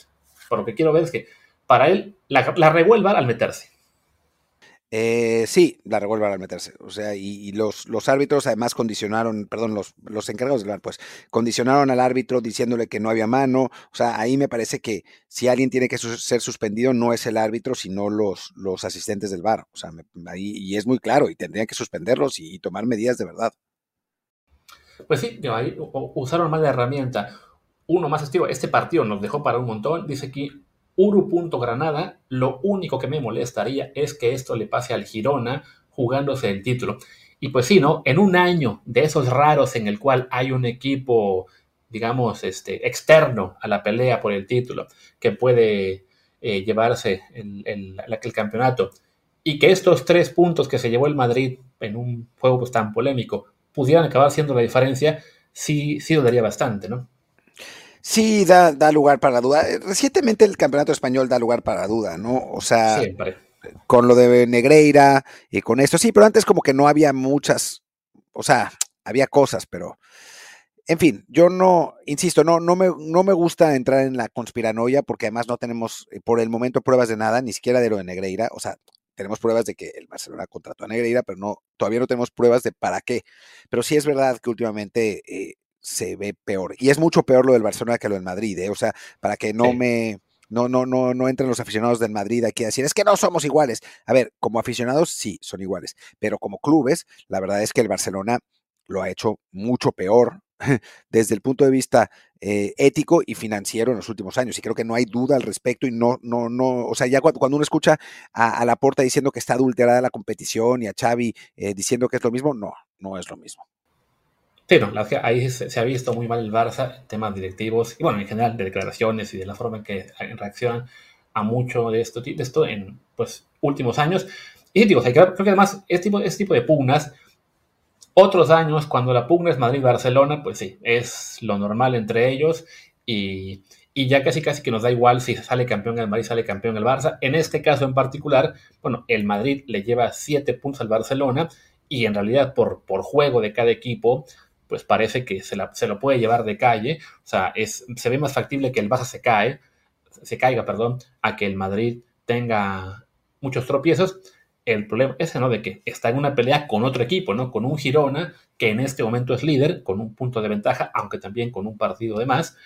Speaker 2: Por lo que quiero ver es que para él la, la regó el VAR al meterse.
Speaker 1: Eh, sí, la revuelve al meterse. O sea, y, los, árbitros además condicionaron, perdón, los, encargados del VAR, pues condicionaron al árbitro diciéndole que no había mano. O sea, ahí me parece que si alguien tiene que ser suspendido, no es el árbitro, sino los, asistentes del VAR. O sea, me, ahí, y es muy claro, y tendrían que suspenderlos y, tomar medidas de verdad.
Speaker 2: Pues sí, ahí usaron mal la herramienta. Uno más estivo, este partido nos dejó para un montón. Dice aquí, Uru.Granada, lo único que me molestaría es que esto le pase al Girona jugándose el título. Y pues sí, ¿no? En un año de esos raros en el cual hay un equipo, digamos, este, externo a la pelea por el título, que puede eh, llevarse el, el, el, campeonato, y que estos tres puntos que se llevó el Madrid en un juego pues, tan polémico pudieran acabar siendo la diferencia, sí, sí lo daría bastante, ¿no?
Speaker 1: Sí, da, da, lugar para la duda. Recientemente el campeonato español da lugar para la duda, ¿no? O sea,
Speaker 2: Siempre.
Speaker 1: con lo de Negreira y con esto, sí, pero antes como que no había muchas, o sea, había cosas, pero, en fin, yo no, insisto, no, no, me, no me gusta entrar en la conspiranoia porque además no tenemos eh, por el momento pruebas de nada, ni siquiera de lo de Negreira, o sea, tenemos pruebas de que el Barcelona contrató a Negreira, pero no, todavía no tenemos pruebas de para qué. Pero sí es verdad que últimamente eh, se ve peor. Y es mucho peor lo del Barcelona que lo del Madrid, ¿eh? O sea, para que no sí. me No, no, no, no entren los aficionados del Madrid aquí a decir, es que no somos iguales. A ver, como aficionados sí, son iguales, pero como clubes, la verdad es que el Barcelona lo ha hecho mucho peor desde el punto de vista eh, ético y financiero en los últimos años. Y creo que no hay duda al respecto y no, no, no, o sea, ya cuando, uno escucha a, la porta diciendo que está adulterada la competición y a Xavi eh, diciendo que es lo mismo, no, no es lo mismo.
Speaker 2: Sí, no, ahí se, ha visto muy mal el Barça, temas directivos y bueno, en general de declaraciones y de la forma en que reaccionan a mucho de esto, de esto en pues últimos años. Y digo, creo, que además este tipo, este tipo de pugnas otros años, cuando la pugna es Madrid-Barcelona, pues sí, es lo normal entre ellos y, ya casi casi que nos da igual si sale campeón el Madrid, sale campeón el Barça. En este caso en particular, bueno, el Madrid le lleva siete puntos al Barcelona y en realidad por, por juego de cada equipo, pues parece que se, se lo puede llevar de calle. O sea, es, se ve más factible que el Barça se cae, se caiga, perdón, a que el Madrid tenga muchos tropiezos. El problema es ¿no? De que está en una pelea con otro equipo, ¿no? Con un Girona, que en este momento es líder, con un punto de ventaja, aunque también con un partido de más.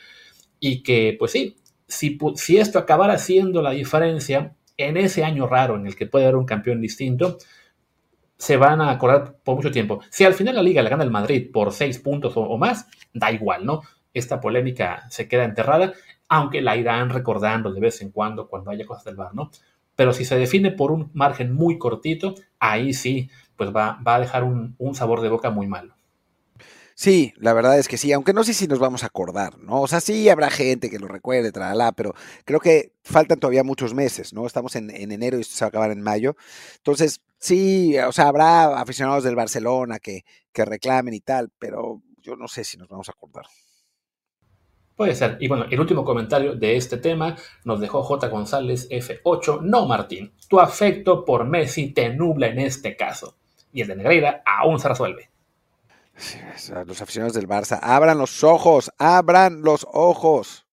Speaker 2: Y que, pues sí, si, si esto acabara siendo la diferencia en ese año raro en el que puede haber un campeón distinto, se van a acordar por mucho tiempo. Si al final la liga le gana el Madrid por seis puntos o, más, da igual, ¿no? Esta polémica se queda enterrada, aunque la irán recordando de vez en cuando cuando haya cosas del bar, ¿no? Pero si se define por un margen muy cortito, ahí sí, pues va, va a dejar un, sabor de boca muy malo.
Speaker 1: Sí, la verdad es que sí, aunque no sé si nos vamos a acordar, ¿no? O sea, sí habrá gente que lo recuerde, tralala, pero creo que faltan todavía muchos meses, ¿no? Estamos en, enero y esto se va a acabar en mayo. Entonces, sí, o sea, habrá aficionados del Barcelona que, que reclamen y tal, pero yo no sé si nos vamos a acordar.
Speaker 2: Puede ser. Y bueno, el último comentario de este tema nos dejó J. González F8. No, Martín, tu afecto por Messi te nubla en este caso. Y el de Negreira aún se resuelve.
Speaker 1: los aficionados del Barça, abran los ojos, abran los ojos.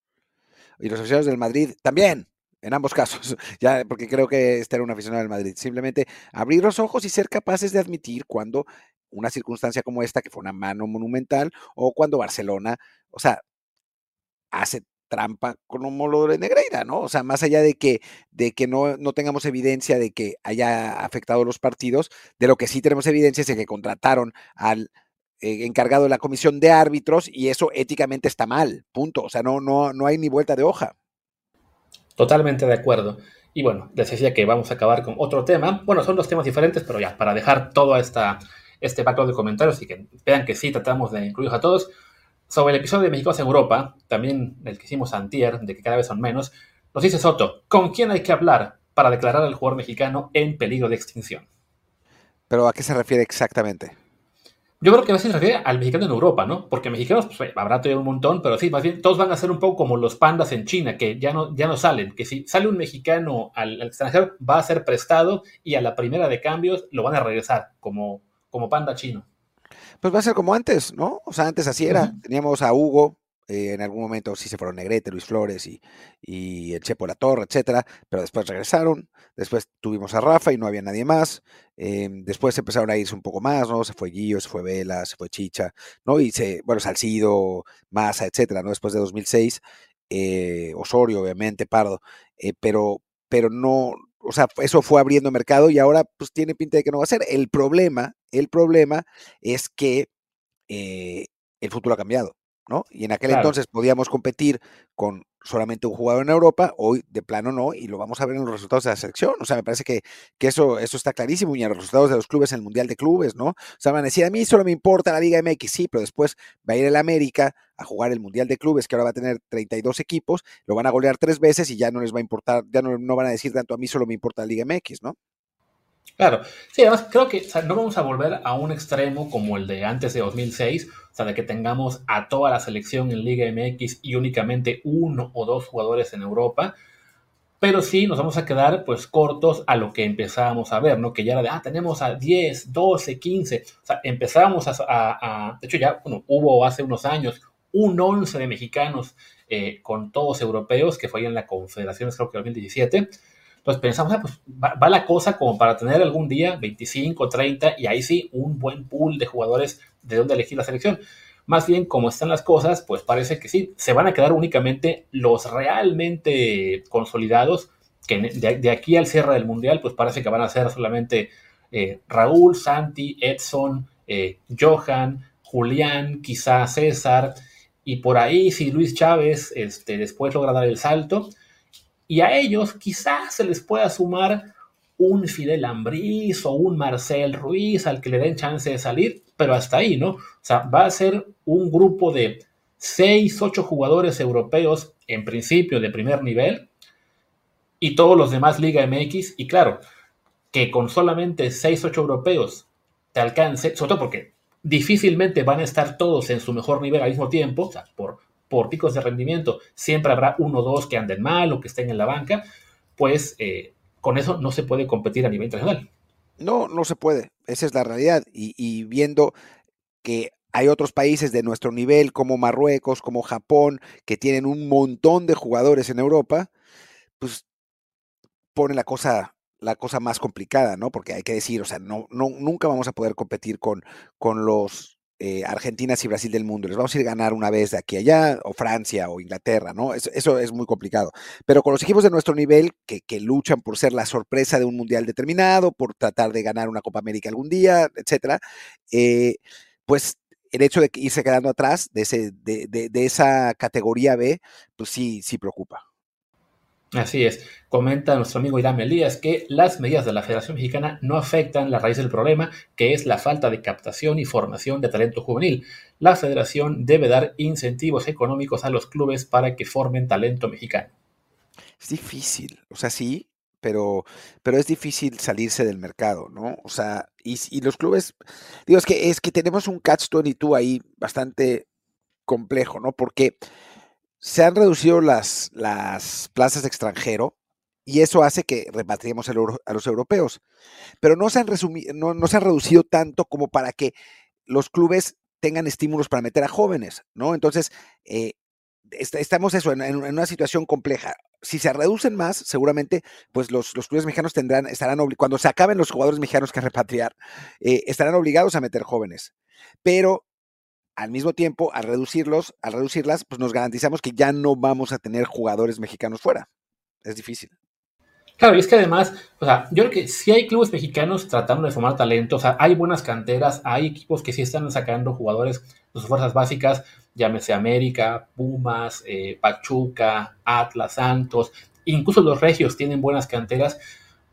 Speaker 1: Y los aficionados del Madrid también, en ambos casos, ya porque creo que este era un aficionado del Madrid. Simplemente abrir los ojos y ser capaces de admitir cuando una circunstancia como esta, que fue una mano monumental, o cuando Barcelona, o sea, hace trampa como lo de Negreira, ¿no? O sea, más allá de que, de que no, no, tengamos evidencia de que haya afectado los partidos, de lo que sí tenemos evidencia es que contrataron al eh, encargado de la comisión de árbitros y eso éticamente está mal, punto. O sea, no, no, no hay ni vuelta de hoja.
Speaker 2: Totalmente de acuerdo. Y bueno, les decía que vamos a acabar con otro tema. Bueno, son dos temas diferentes, pero ya, para dejar todo esta, este backlog de comentarios y que vean que sí tratamos de incluirlos a todos, sobre el episodio de Mexicanos en Europa, también el que hicimos antier, de que cada vez son menos, nos dice Soto, ¿con quién hay que hablar para declarar al jugador mexicano en peligro de extinción?
Speaker 1: ¿Pero a qué se refiere exactamente?
Speaker 2: Yo creo que a veces se refiere al mexicano en Europa, ¿no? Porque mexicanos pues, habrá todavía un montón, pero sí, más bien todos van a ser un poco como los pandas en China, que ya no, ya no salen, que si sale un mexicano al, extranjero va a ser prestado y a la primera de cambios lo van a regresar como, como panda chino
Speaker 1: pues va a ser como antes, ¿no? O sea, antes así era. Teníamos a Hugo, eh, en algún momento sí se fueron Negrete, Luis Flores y, y el Chepo La Torre, etcétera, pero después regresaron. Después tuvimos a Rafa y no había nadie más. Em, después empezaron a irse un poco más, ¿no? Se fue Guillo, se fue Vela, se fue Chicha, ¿no? Y se, bueno, Salcido, Massa, etcétera, ¿no? Después de 2006, eh, Osorio, obviamente, Pardo, eh, pero, pero no, o sea, eso fue abriendo mercado y ahora pues tiene pinta de que no va a ser. El problema, el problema es que eh, el futuro ha cambiado, ¿no? Y en aquel entonces podíamos competir con solamente un jugador en Europa, hoy de plano no, y lo vamos a ver en los resultados de la selección. O sea, me parece que, que eso, eso está clarísimo, y en los resultados de los clubes en el Mundial de Clubes, ¿no? O sea, van a decir, a mí solo me importa la Liga MX, sí, pero después va a ir el América a jugar el Mundial de Clubes, que ahora va a tener 32 equipos, lo van a golear tres veces y ya no les va a importar, ya no, no van a decir tanto a mí solo me importa la Liga MX, ¿no?
Speaker 2: Claro, sí, además creo que no vamos a volver a un extremo como el de antes de 2006, o sea, de que tengamos a toda la selección en Liga MX y únicamente uno o dos jugadores en Europa, pero sí nos vamos a quedar pues cortos a lo que empezábamos a ver, ¿no? Que ya era de, ah, tenemos a 10, 12, 15, o sea, empezábamos a, de hecho ya, bueno, hubo hace unos años un 11 de mexicanos eh, con todos europeos, que fue en la Confederación, creo que 2017, entonces pensamos, ah, pues va, la cosa como para tener algún día 25, 30 y ahí sí un buen pool de jugadores de donde elegir la selección. Más bien, como están las cosas, pues parece que sí, se van a quedar únicamente los realmente consolidados, que de, aquí al cierre del Mundial, pues parece que van a ser solamente eh, Raúl, Santi, Edson, eh, Johan, Julián, quizá César, y por ahí si Luis Chávez este, después logra dar el salto, y a ellos quizás se les pueda sumar un Fidel Ambriz o un Marcel Ruiz al que le den chance de salir, pero hasta ahí, ¿no? O sea, va a ser un grupo de 6, 8 jugadores europeos en principio de primer nivel y todos los demás Liga MX. Y claro, que con solamente 6, 8 europeos te alcance, sobre todo porque difícilmente van a estar todos en su mejor nivel al mismo tiempo, o sea, por, por picos de rendimiento, siempre habrá uno o dos que anden mal o que estén en la banca, pues eh, con eso no se puede competir a nivel internacional.
Speaker 1: No, no se puede. Esa es la realidad. Y, viendo que hay otros países de nuestro nivel, como Marruecos, como Japón, que tienen un montón de jugadores en Europa, pues pone la cosa, la cosa más complicada, ¿no? Porque hay que decir, o sea, no, no, nunca vamos a poder competir con, con los eh, Argentinas y Brasil del mundo. Les vamos a ir a ganar una vez de aquí a allá, o Francia, o Inglaterra, ¿no? Eso, es muy complicado. Pero con los equipos de nuestro nivel, que, luchan por ser la sorpresa de un mundial determinado, por tratar de ganar una Copa América algún día, etcétera, eh, pues el hecho de irse quedando atrás de, ese, de, de esa categoría B, pues sí, sí preocupa.
Speaker 2: Así es, comenta nuestro amigo Irán Elías que las medidas de la Federación Mexicana no afectan la raíz del problema, que es la falta de captación y formación de talento juvenil. La Federación debe dar incentivos económicos a los clubes para que formen talento mexicano.
Speaker 1: Es difícil, o sea, sí, pero, pero es difícil salirse del mercado, ¿no? O sea, y, y los clubes, digo, es que, es que tenemos un catch 22 ahí bastante complejo, ¿no? Porque se han reducido las, las plazas de extranjero y eso hace que repatriemos a los europeos. Pero no se, han no, se han reducido tanto como para que los clubes tengan estímulos para meter a jóvenes, ¿no? Entonces, eh, estamos eso, en, una situación compleja. Si se reducen más, seguramente, pues los, los clubes mexicanos tendrán, estarán cuando se acaben los jugadores mexicanos que repatriar, eh, estarán obligados a meter jóvenes. Pero al mismo tiempo, al reducirlos, al reducirlas, pues nos garantizamos que ya no vamos a tener jugadores mexicanos fuera. Es difícil.
Speaker 2: Claro, y es que además, o sea, yo creo que si hay clubes mexicanos tratando de formar talento, o sea, hay buenas canteras, hay equipos que sí están sacando jugadores de sus fuerzas básicas, llámese América, Pumas, eh, Pachuca, Atlas, Santos, incluso los Regios tienen buenas canteras,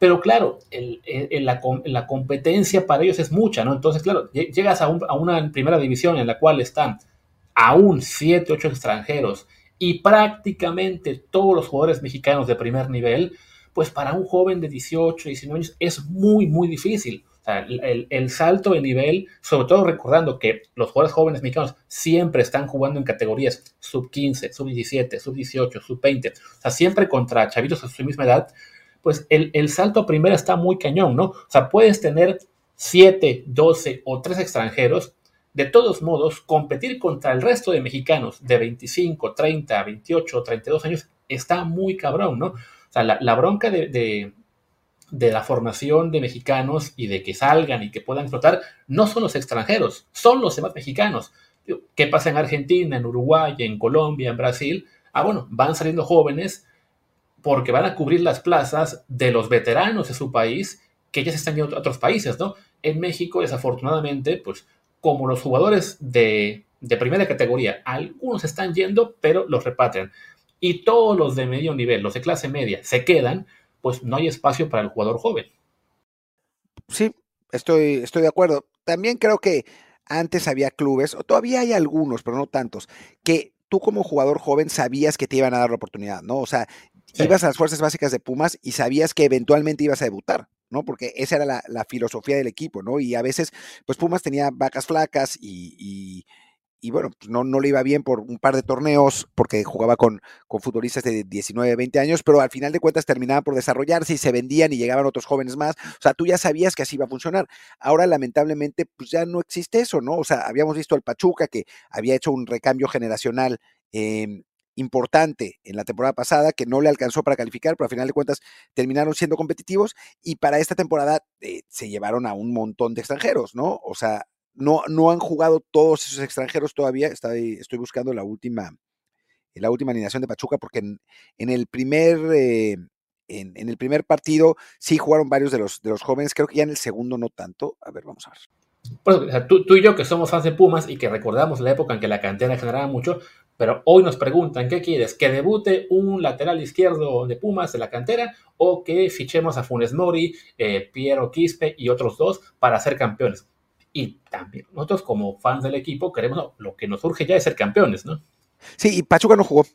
Speaker 2: pero claro, la, competencia para ellos es mucha, ¿no? Entonces, claro, llegas a, una primera división en la cual están aún 7, 8 extranjeros y prácticamente todos los jugadores mexicanos de primer nivel, pues para un joven de 18, 19 años es muy, muy difícil. O sea, el, el, salto de nivel, sobre todo recordando que los jugadores jóvenes mexicanos siempre están jugando en categorías sub 15, sub 17, sub 18, sub 20, o sea, siempre contra chavitos de su misma edad, pues el, salto a primera está muy cañón, ¿no? O sea, puedes tener 7, 12 o 3 extranjeros, de todos modos, competir contra el resto de mexicanos de 25, 30, 28, 32 años está muy cabrón, ¿no? O sea, la, bronca de, de, la formación de mexicanos y de que salgan y que puedan explotar no son los extranjeros, son los demás mexicanos. ¿Qué pasa en Argentina, en Uruguay, en Colombia, en Brasil? Ah, bueno, van saliendo jóvenes porque van a cubrir las plazas de los veteranos de su país que ya se están yendo a otros países, ¿no? En México, desafortunadamente, pues como los jugadores de, primera categoría, algunos están yendo, pero los repatrian. Y todos los de medio nivel, los de clase media, se quedan, pues no hay espacio para el jugador joven.
Speaker 1: Sí, estoy, estoy de acuerdo. También creo que antes había clubes, o todavía hay algunos, pero no tantos, que tú como jugador joven sabías que te iban a dar la oportunidad, ¿no? O sea, ibas a las fuerzas básicas de Pumas y sabías que eventualmente ibas a debutar, ¿no? Porque esa era la, filosofía del equipo, ¿no? Y a veces, pues Pumas tenía vacas flacas y, y, bueno, pues no, le iba bien por un par de torneos porque jugaba con, con futbolistas de 19, 20 años, pero al final de cuentas terminaban por desarrollarse y se vendían y llegaban otros jóvenes más. O sea, tú ya sabías que así iba a funcionar. Ahora, lamentablemente, pues ya no existe eso, ¿no? O sea, habíamos visto al Pachuca que había hecho un recambio generacional. Eh, importante en la temporada pasada que no le alcanzó para calificar, pero al final de cuentas terminaron siendo competitivos y para esta temporada eh, se llevaron a un montón de extranjeros, ¿no? O sea, no, no han jugado todos esos extranjeros todavía. Estoy, estoy buscando la última, la última alineación de Pachuca, porque en, el primer. Eh, en, el primer partido sí jugaron varios de los, de los jóvenes, creo que ya en el segundo no tanto. A ver, vamos a ver.
Speaker 2: Pues, tú, tú, y yo que somos fans de Pumas y que recordamos la época en que la cantera generaba mucho, pero hoy nos preguntan, ¿qué quieres? ¿Que debute un lateral izquierdo de Pumas de la cantera o que fichemos a Funes Mori, eh, Piero Quispe y otros dos para ser campeones? Y también nosotros como fans del equipo queremos, lo que nos urge ya es ser campeones, ¿no?
Speaker 1: Sí, y Pachuca no jugó.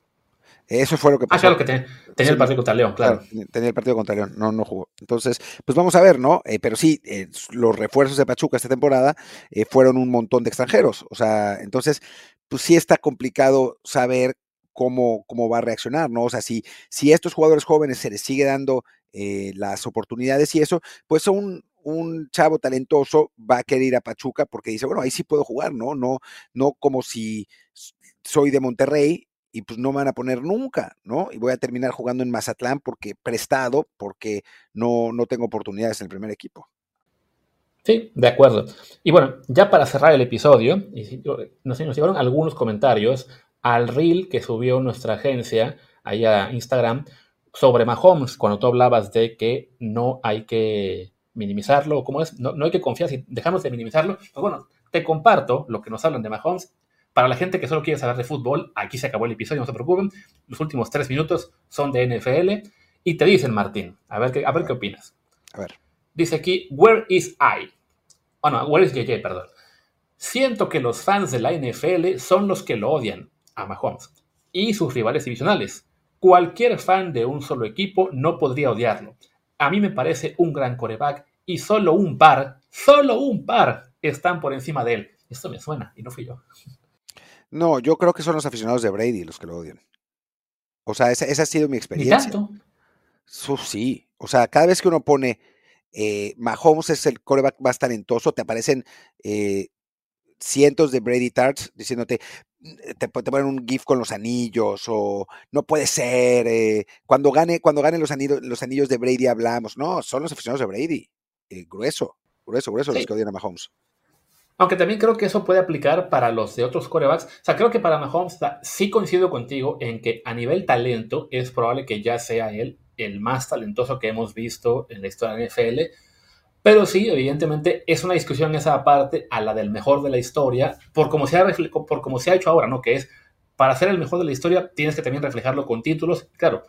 Speaker 1: Eso fue lo que
Speaker 2: pasó. Ah, claro, que tenía, el partido contra León, claro.
Speaker 1: Tenía el partido contra León, no, no jugó. Entonces, pues vamos a ver, ¿no? Eh, pero sí, eh, los refuerzos de Pachuca esta temporada fueron un montón de extranjeros. O sea, entonces, pues sí está complicado saber cómo, cómo va a reaccionar, ¿no? O sea, si, si a estos jugadores jóvenes se les sigue dando eh, las oportunidades y eso, pues un, un chavo talentoso va a querer ir a Pachuca porque dice, bueno, ahí sí puedo jugar, ¿no? No, no como si soy de Monterrey y pues no me van a poner nunca, ¿no? Y voy a terminar jugando en Mazatlán porque prestado, porque no, no tengo oportunidades en el primer equipo.
Speaker 2: Sí, de acuerdo. Y bueno, ya para cerrar el episodio, nos, nos llegaron algunos comentarios al reel que subió nuestra agencia ahí a Instagram sobre Mahomes, cuando tú hablabas de que no hay que minimizarlo, ¿cómo es? No, no hay que confiar, si dejamos de minimizarlo. Pues bueno, te comparto lo que nos hablan de Mahomes. Para la gente que solo quiere saber de fútbol, aquí se acabó el episodio, no se preocupen. Los últimos tres minutos son de NFL. Y te dicen, Martín, a ver qué, a ver qué opinas.
Speaker 1: A ver.
Speaker 2: Dice aquí, where is I? Oh, where is JJ, perdón. Siento que los fans de la NFL son los que lo odian a Mahomes y sus rivales divisionales. Cualquier fan de un solo equipo no podría odiarlo. A mí me parece un gran coreback y solo un par, solo un par están por encima de él. Esto me suena y no fui yo.
Speaker 1: No, yo creo que son los aficionados de Brady los que lo odian. O sea, esa, ha sido mi experiencia.
Speaker 2: tanto?
Speaker 1: sí. O sea, cada vez que uno pone eh, Mahomes es el coreback más talentoso, te aparecen eh, cientos de Brady Tarts diciéndote, mm, te, ponen un GIF con los anillos o no puede ser, eh, cuando gane, cuando gane los anillos, los anillos de Brady hablamos, no, son los aficionados de Brady, grueso, grueso, grueso los que odian a Mahomes.
Speaker 2: Aunque también creo que eso puede aplicar para los de otros corebacks. O sea, creo que para Mahomes sí coincido contigo en que a nivel talento es probable que ya sea él el más talentoso que hemos visto en la historia de NFL. Pero sí, evidentemente es una discusión esa parte a la del mejor de la historia, por como se ha, por como se ha hecho ahora, ¿no? Que es, para ser el mejor de la historia tienes que también reflejarlo con títulos. Claro,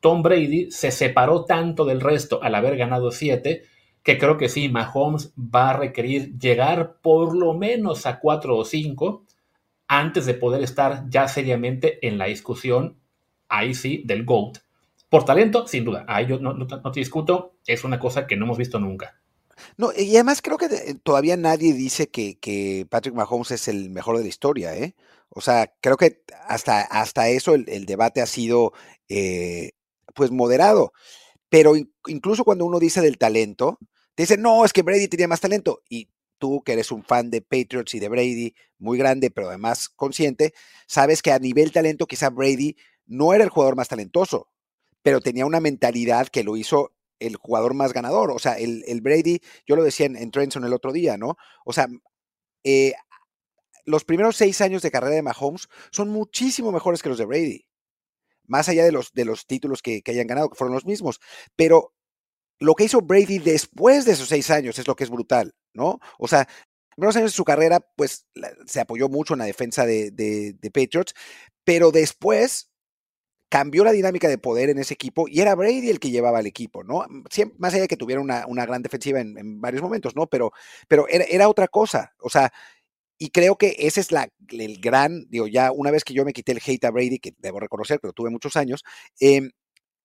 Speaker 2: Tom Brady se separó tanto del resto al haber ganado siete, que creo que sí, Mahomes va a requerir llegar por lo menos a cuatro o cinco antes de poder estar ya seriamente en la discusión, ahí sí, del GOAT. Por talento, sin duda, ahí yo no, te discuto, es una cosa que no hemos visto nunca.
Speaker 1: No, y además creo que todavía nadie dice que, Patrick Mahomes es el mejor de la historia, ¿eh? O sea, creo que hasta, hasta eso el, debate ha sido eh, pues moderado. Pero incluso cuando uno dice del talento, te dice, no, es que Brady tenía más talento. Y tú, que eres un fan de Patriots y de Brady, muy grande, pero además consciente, sabes que a nivel talento quizá Brady no era el jugador más talentoso pero tenía una mentalidad que lo hizo el jugador más ganador. O sea, el, Brady, yo lo decía en, en el otro día, ¿no? O sea, eh, los primeros seis años de carrera de Mahomes son muchísimo mejores que los de Brady. Más allá de los, de los títulos que, hayan ganado, que fueron los mismos. Pero lo que hizo Brady después de esos seis años es lo que es brutal, ¿no? O sea, los primeros años de su carrera, pues se apoyó mucho en la defensa de, de Patriots, pero después cambió la dinámica de poder en ese equipo y era Brady el que llevaba al equipo, ¿no? más allá de que tuviera una, gran defensiva en, varios momentos, ¿no? Pero, pero era, otra cosa, o sea, y creo que ese es la, el gran, digo, ya una vez que yo me quité el hate a Brady, que debo reconocer lo tuve muchos años, eh,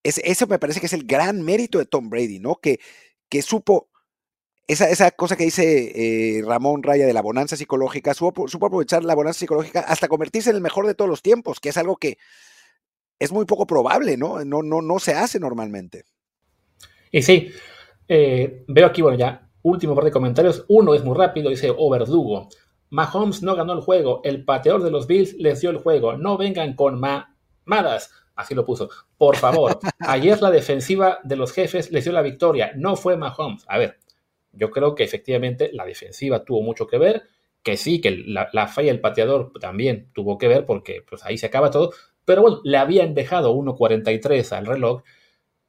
Speaker 1: eso me parece que es el gran mérito de Tom Brady, ¿no? Que, que supo, esa, esa cosa que dice eh, Ramón Raya de la bonanza psicológica, supo, supo aprovechar la bonanza psicológica hasta convertirse en el mejor de todos los tiempos, que es algo que es muy poco probable, ¿no? No, no, no se hace normalmente.
Speaker 2: Y sí, eh, veo aquí, bueno, ya último par de comentarios. Uno es muy rápido, dice Overdugo. Mahomes no ganó el juego, el pateador de los Bills les dio el juego. No vengan con mamadas. Así lo puso. Por favor, ayer la defensiva de los jefes les dio la victoria, no fue Mahomes. A ver, yo creo que efectivamente la defensiva tuvo mucho que ver que sí, que la, la falla del pateador también tuvo que ver porque pues ahí se acaba todo, pero bueno, le habían dejado 1.43 al reloj.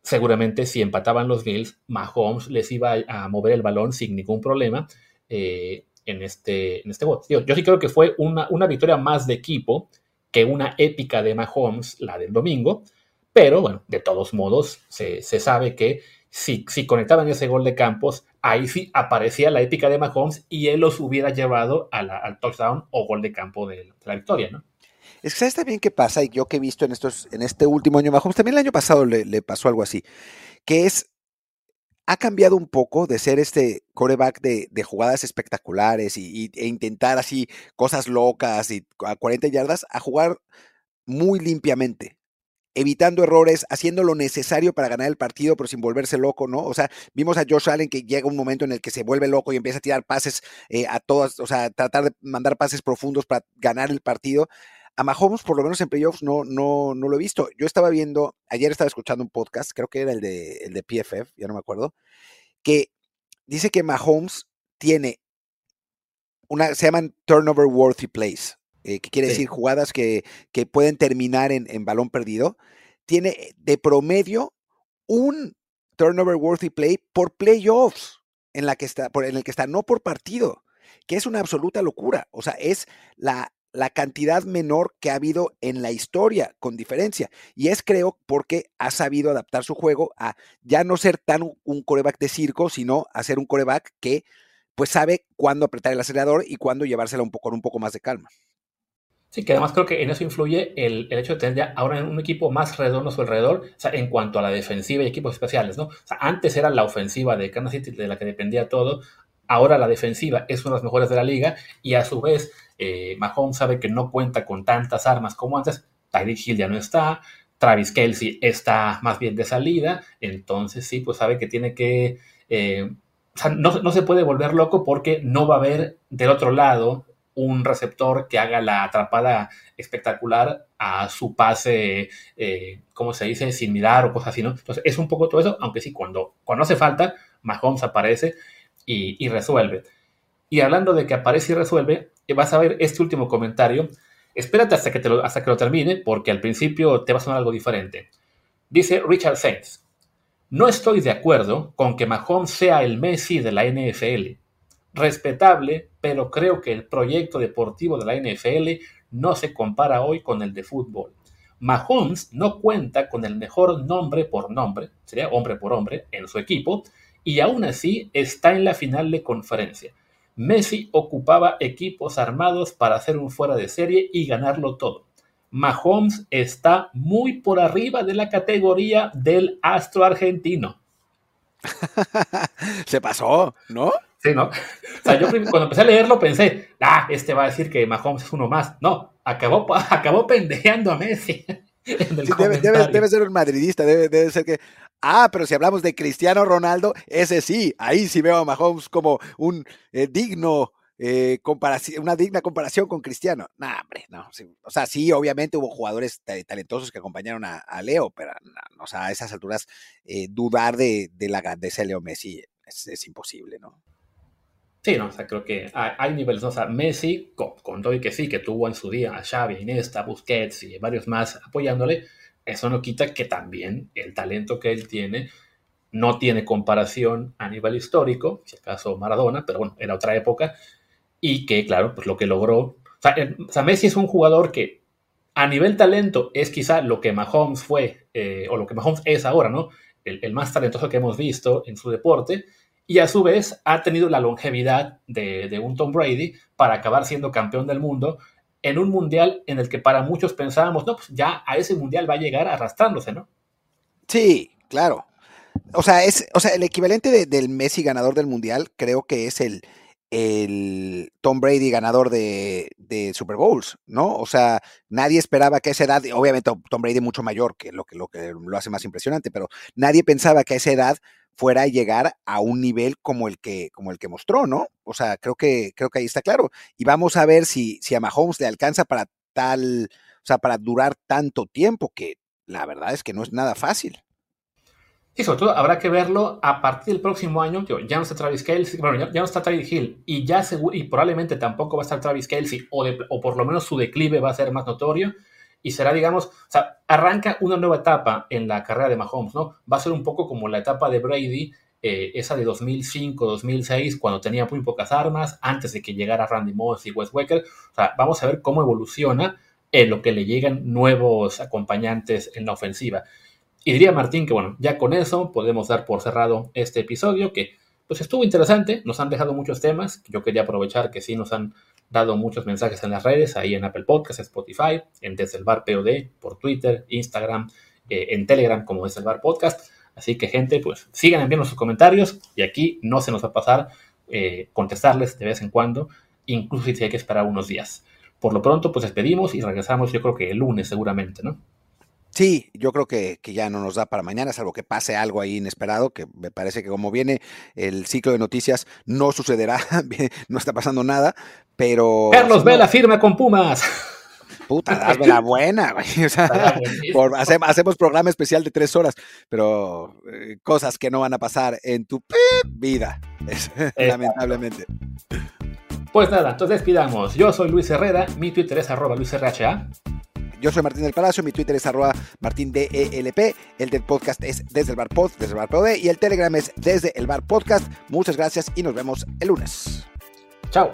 Speaker 2: Seguramente si empataban los Bills, Mahomes les iba a mover el balón sin ningún problema eh, en este, en este Yo, yo, sí creo que fue una, una victoria más de equipo que una épica de Mahomes, la del domingo, pero bueno, de todos modos, se, se sabe que si, si conectaban ese gol de Campos, ahí sí aparecía la épica de Mahomes y él los hubiera llevado al touchdown o gol de campo de la victoria, ¿no?
Speaker 1: Es que sabes también qué pasa, y yo que he visto en estos, en este último año Mahomes, también el año pasado le, pasó algo así, que es, ha cambiado un poco de ser este coreback de, jugadas espectaculares y, e intentar así cosas locas y a 40 yardas a jugar muy limpiamente evitando errores, haciendo lo necesario para ganar el partido, pero sin volverse loco, ¿no? O sea, vimos a Josh Allen que llega un momento en el que se vuelve loco y empieza a tirar pases eh, a todas, o sea, tratar de mandar pases profundos para ganar el partido. A Mahomes, por lo menos en playoffs, no, no, no lo he visto. Yo estaba viendo, ayer estaba escuchando un podcast, creo que era el de, el de PFF, ya no me acuerdo, que dice que Mahomes tiene una, se llaman turnover worthy plays, eh, que quiere decir jugadas que, que pueden terminar en, en, balón perdido. Tiene de promedio un turnover worthy play por playoffs en, la que está, por, en el que está, no por partido, que es una absoluta locura. O sea, es la, la cantidad menor que ha habido en la historia, con diferencia. Y es, creo, porque ha sabido adaptar su juego a ya no ser tan un coreback de circo, sino a ser un coreback que pues sabe cuándo apretar el acelerador y cuándo llevársela un poco, con un poco más de calma.
Speaker 2: Sí, que además creo que en eso influye el, el, hecho de tener ya ahora un equipo más redondo a su alrededor, o sea, en cuanto a la defensiva y equipos especiales, ¿no? O sea, antes era la ofensiva de Kansas City de la que dependía todo, ahora la defensiva es una de las mejores de la liga y a su vez eh, Mahomes sabe que no cuenta con tantas armas como antes. Tyreek Hill ya no está. Travis Kelsey está más bien de salida. Entonces, sí, pues sabe que tiene que. Eh, o sea, no, se puede volver loco porque no va a haber del otro lado un receptor que haga la atrapada espectacular a su pase, eh, ¿cómo se dice? Sin mirar o cosas así, ¿no? Entonces, es un poco todo eso, aunque sí, cuando, cuando hace falta, Mahomes aparece y, resuelve. Y hablando de que aparece y resuelve, vas a ver este último comentario. Espérate hasta que, lo, hasta que lo termine, porque al principio te va a sonar algo diferente. Dice Richard Sainz, no estoy de acuerdo con que Mahomes sea el Messi de la NFL. Respetable, pero creo que el proyecto deportivo de la NFL no se compara hoy con el de fútbol. Mahomes no cuenta con el mejor nombre por nombre, sería hombre por hombre, en su equipo, y aún así está en la final de conferencia. Messi ocupaba equipos armados para hacer un fuera de serie y ganarlo todo. Mahomes está muy por arriba de la categoría del astro argentino.
Speaker 1: Se pasó, ¿no?
Speaker 2: Sí, ¿no? O sea, yo cuando empecé a leerlo pensé, ah, este va a decir que Mahomes es uno más. No, acabó, acabó pendejeando a Messi.
Speaker 1: debe, ser un madridista, debe, debe, ser que, Ah, pero si hablamos de Cristiano Ronaldo, ese sí, ahí sí veo a Mahomes como un eh, digno eh, comparación, una digna comparación con Cristiano. No, hombre, no. o sea, sí, obviamente hubo jugadores talentosos que acompañaron a, Leo, pero o sea, a esas alturas eh, dudar de, la grandeza de Leo Messi es, imposible, ¿no?
Speaker 2: Sí, no, o sea, creo que hay, niveles, o sea, Messi, con, con todo y que sí, que tuvo en su día a Xavi, Iniesta, Busquets y varios más apoyándole, eso no quita que también el talento que él tiene no tiene comparación a nivel histórico, si acaso Maradona, pero bueno, era otra época, y que, claro, pues lo que logró. O sea, Messi es un jugador que a nivel talento es quizá lo que Mahomes fue, eh, o lo que Mahomes es ahora, ¿no? El, más talentoso que hemos visto en su deporte, y a su vez ha tenido la longevidad de, de un Tom Brady para acabar siendo campeón del mundo en un mundial en el que para muchos pensábamos, no, pues ya a ese mundial va a llegar arrastrándose, ¿no?
Speaker 1: Sí, claro. O sea, es, o sea, el equivalente del Messi ganador del mundial, creo que es el, el Tom Brady ganador de, de, Super Bowls, ¿no? O sea, nadie esperaba que a esa edad, obviamente Tom Brady mucho mayor, que lo que lo, que lo hace más impresionante, pero nadie pensaba que a esa edad fuera a llegar a un nivel como el que, como el que mostró, ¿no? O sea, creo que, creo que ahí está claro. Y vamos a ver si, si a Mahomes le alcanza para tal, o sea, para durar tanto tiempo, que la verdad es que no es nada fácil.
Speaker 2: Sí, sobre todo habrá que verlo a partir del próximo año. ya no está Travis Kelsey, bueno, ya, no está Travis Hill y ya y probablemente tampoco va a estar Travis Kelsey o, o por lo menos su declive va a ser más notorio y será, digamos, o sea, arranca una nueva etapa en la carrera de Mahomes, ¿no? Va a ser un poco como la etapa de Brady, eh, esa de 2005, 2006, cuando tenía muy pocas armas, antes de que llegara Randy Moss y Wes Wecker. O sea, vamos a ver cómo evoluciona en lo que le llegan nuevos acompañantes en la ofensiva. Y diría Martín que, bueno, ya con eso podemos dar por cerrado este episodio, que pues estuvo interesante, nos han dejado muchos temas, yo quería aprovechar que sí nos han dado muchos mensajes en las redes, ahí en Apple Podcasts, Spotify, en Desde POD, por Twitter, Instagram, eh, en Telegram como Desde Podcast. Así que gente, pues sigan enviando sus comentarios y aquí no se nos va a pasar eh, contestarles de vez en cuando, incluso si hay que esperar unos días. Por lo pronto, pues despedimos y regresamos yo creo que el lunes seguramente, ¿no?
Speaker 1: Sí, yo creo que, que, ya no nos da para mañana, salvo que pase algo ahí inesperado, que me parece que como viene el ciclo de noticias, no sucederá, no está pasando nada, pero...
Speaker 2: Carlos Vela firma con Pumas.
Speaker 1: Puta, dame la buena, güey. hacemos, programa especial de tres horas, pero eh, cosas que no van a pasar en tu vida, lamentablemente.
Speaker 2: Pues nada, entonces despidamos. Yo soy Luis Herrera, mi Twitter es arroba luisrha.
Speaker 1: Yo soy Martín del Palacio, mi Twitter es arroba martindelp, el del podcast es desde el bar pod, desde el bar pod y el Telegram es desde el bar podcast. Muchas gracias y nos vemos el lunes.
Speaker 2: Chao.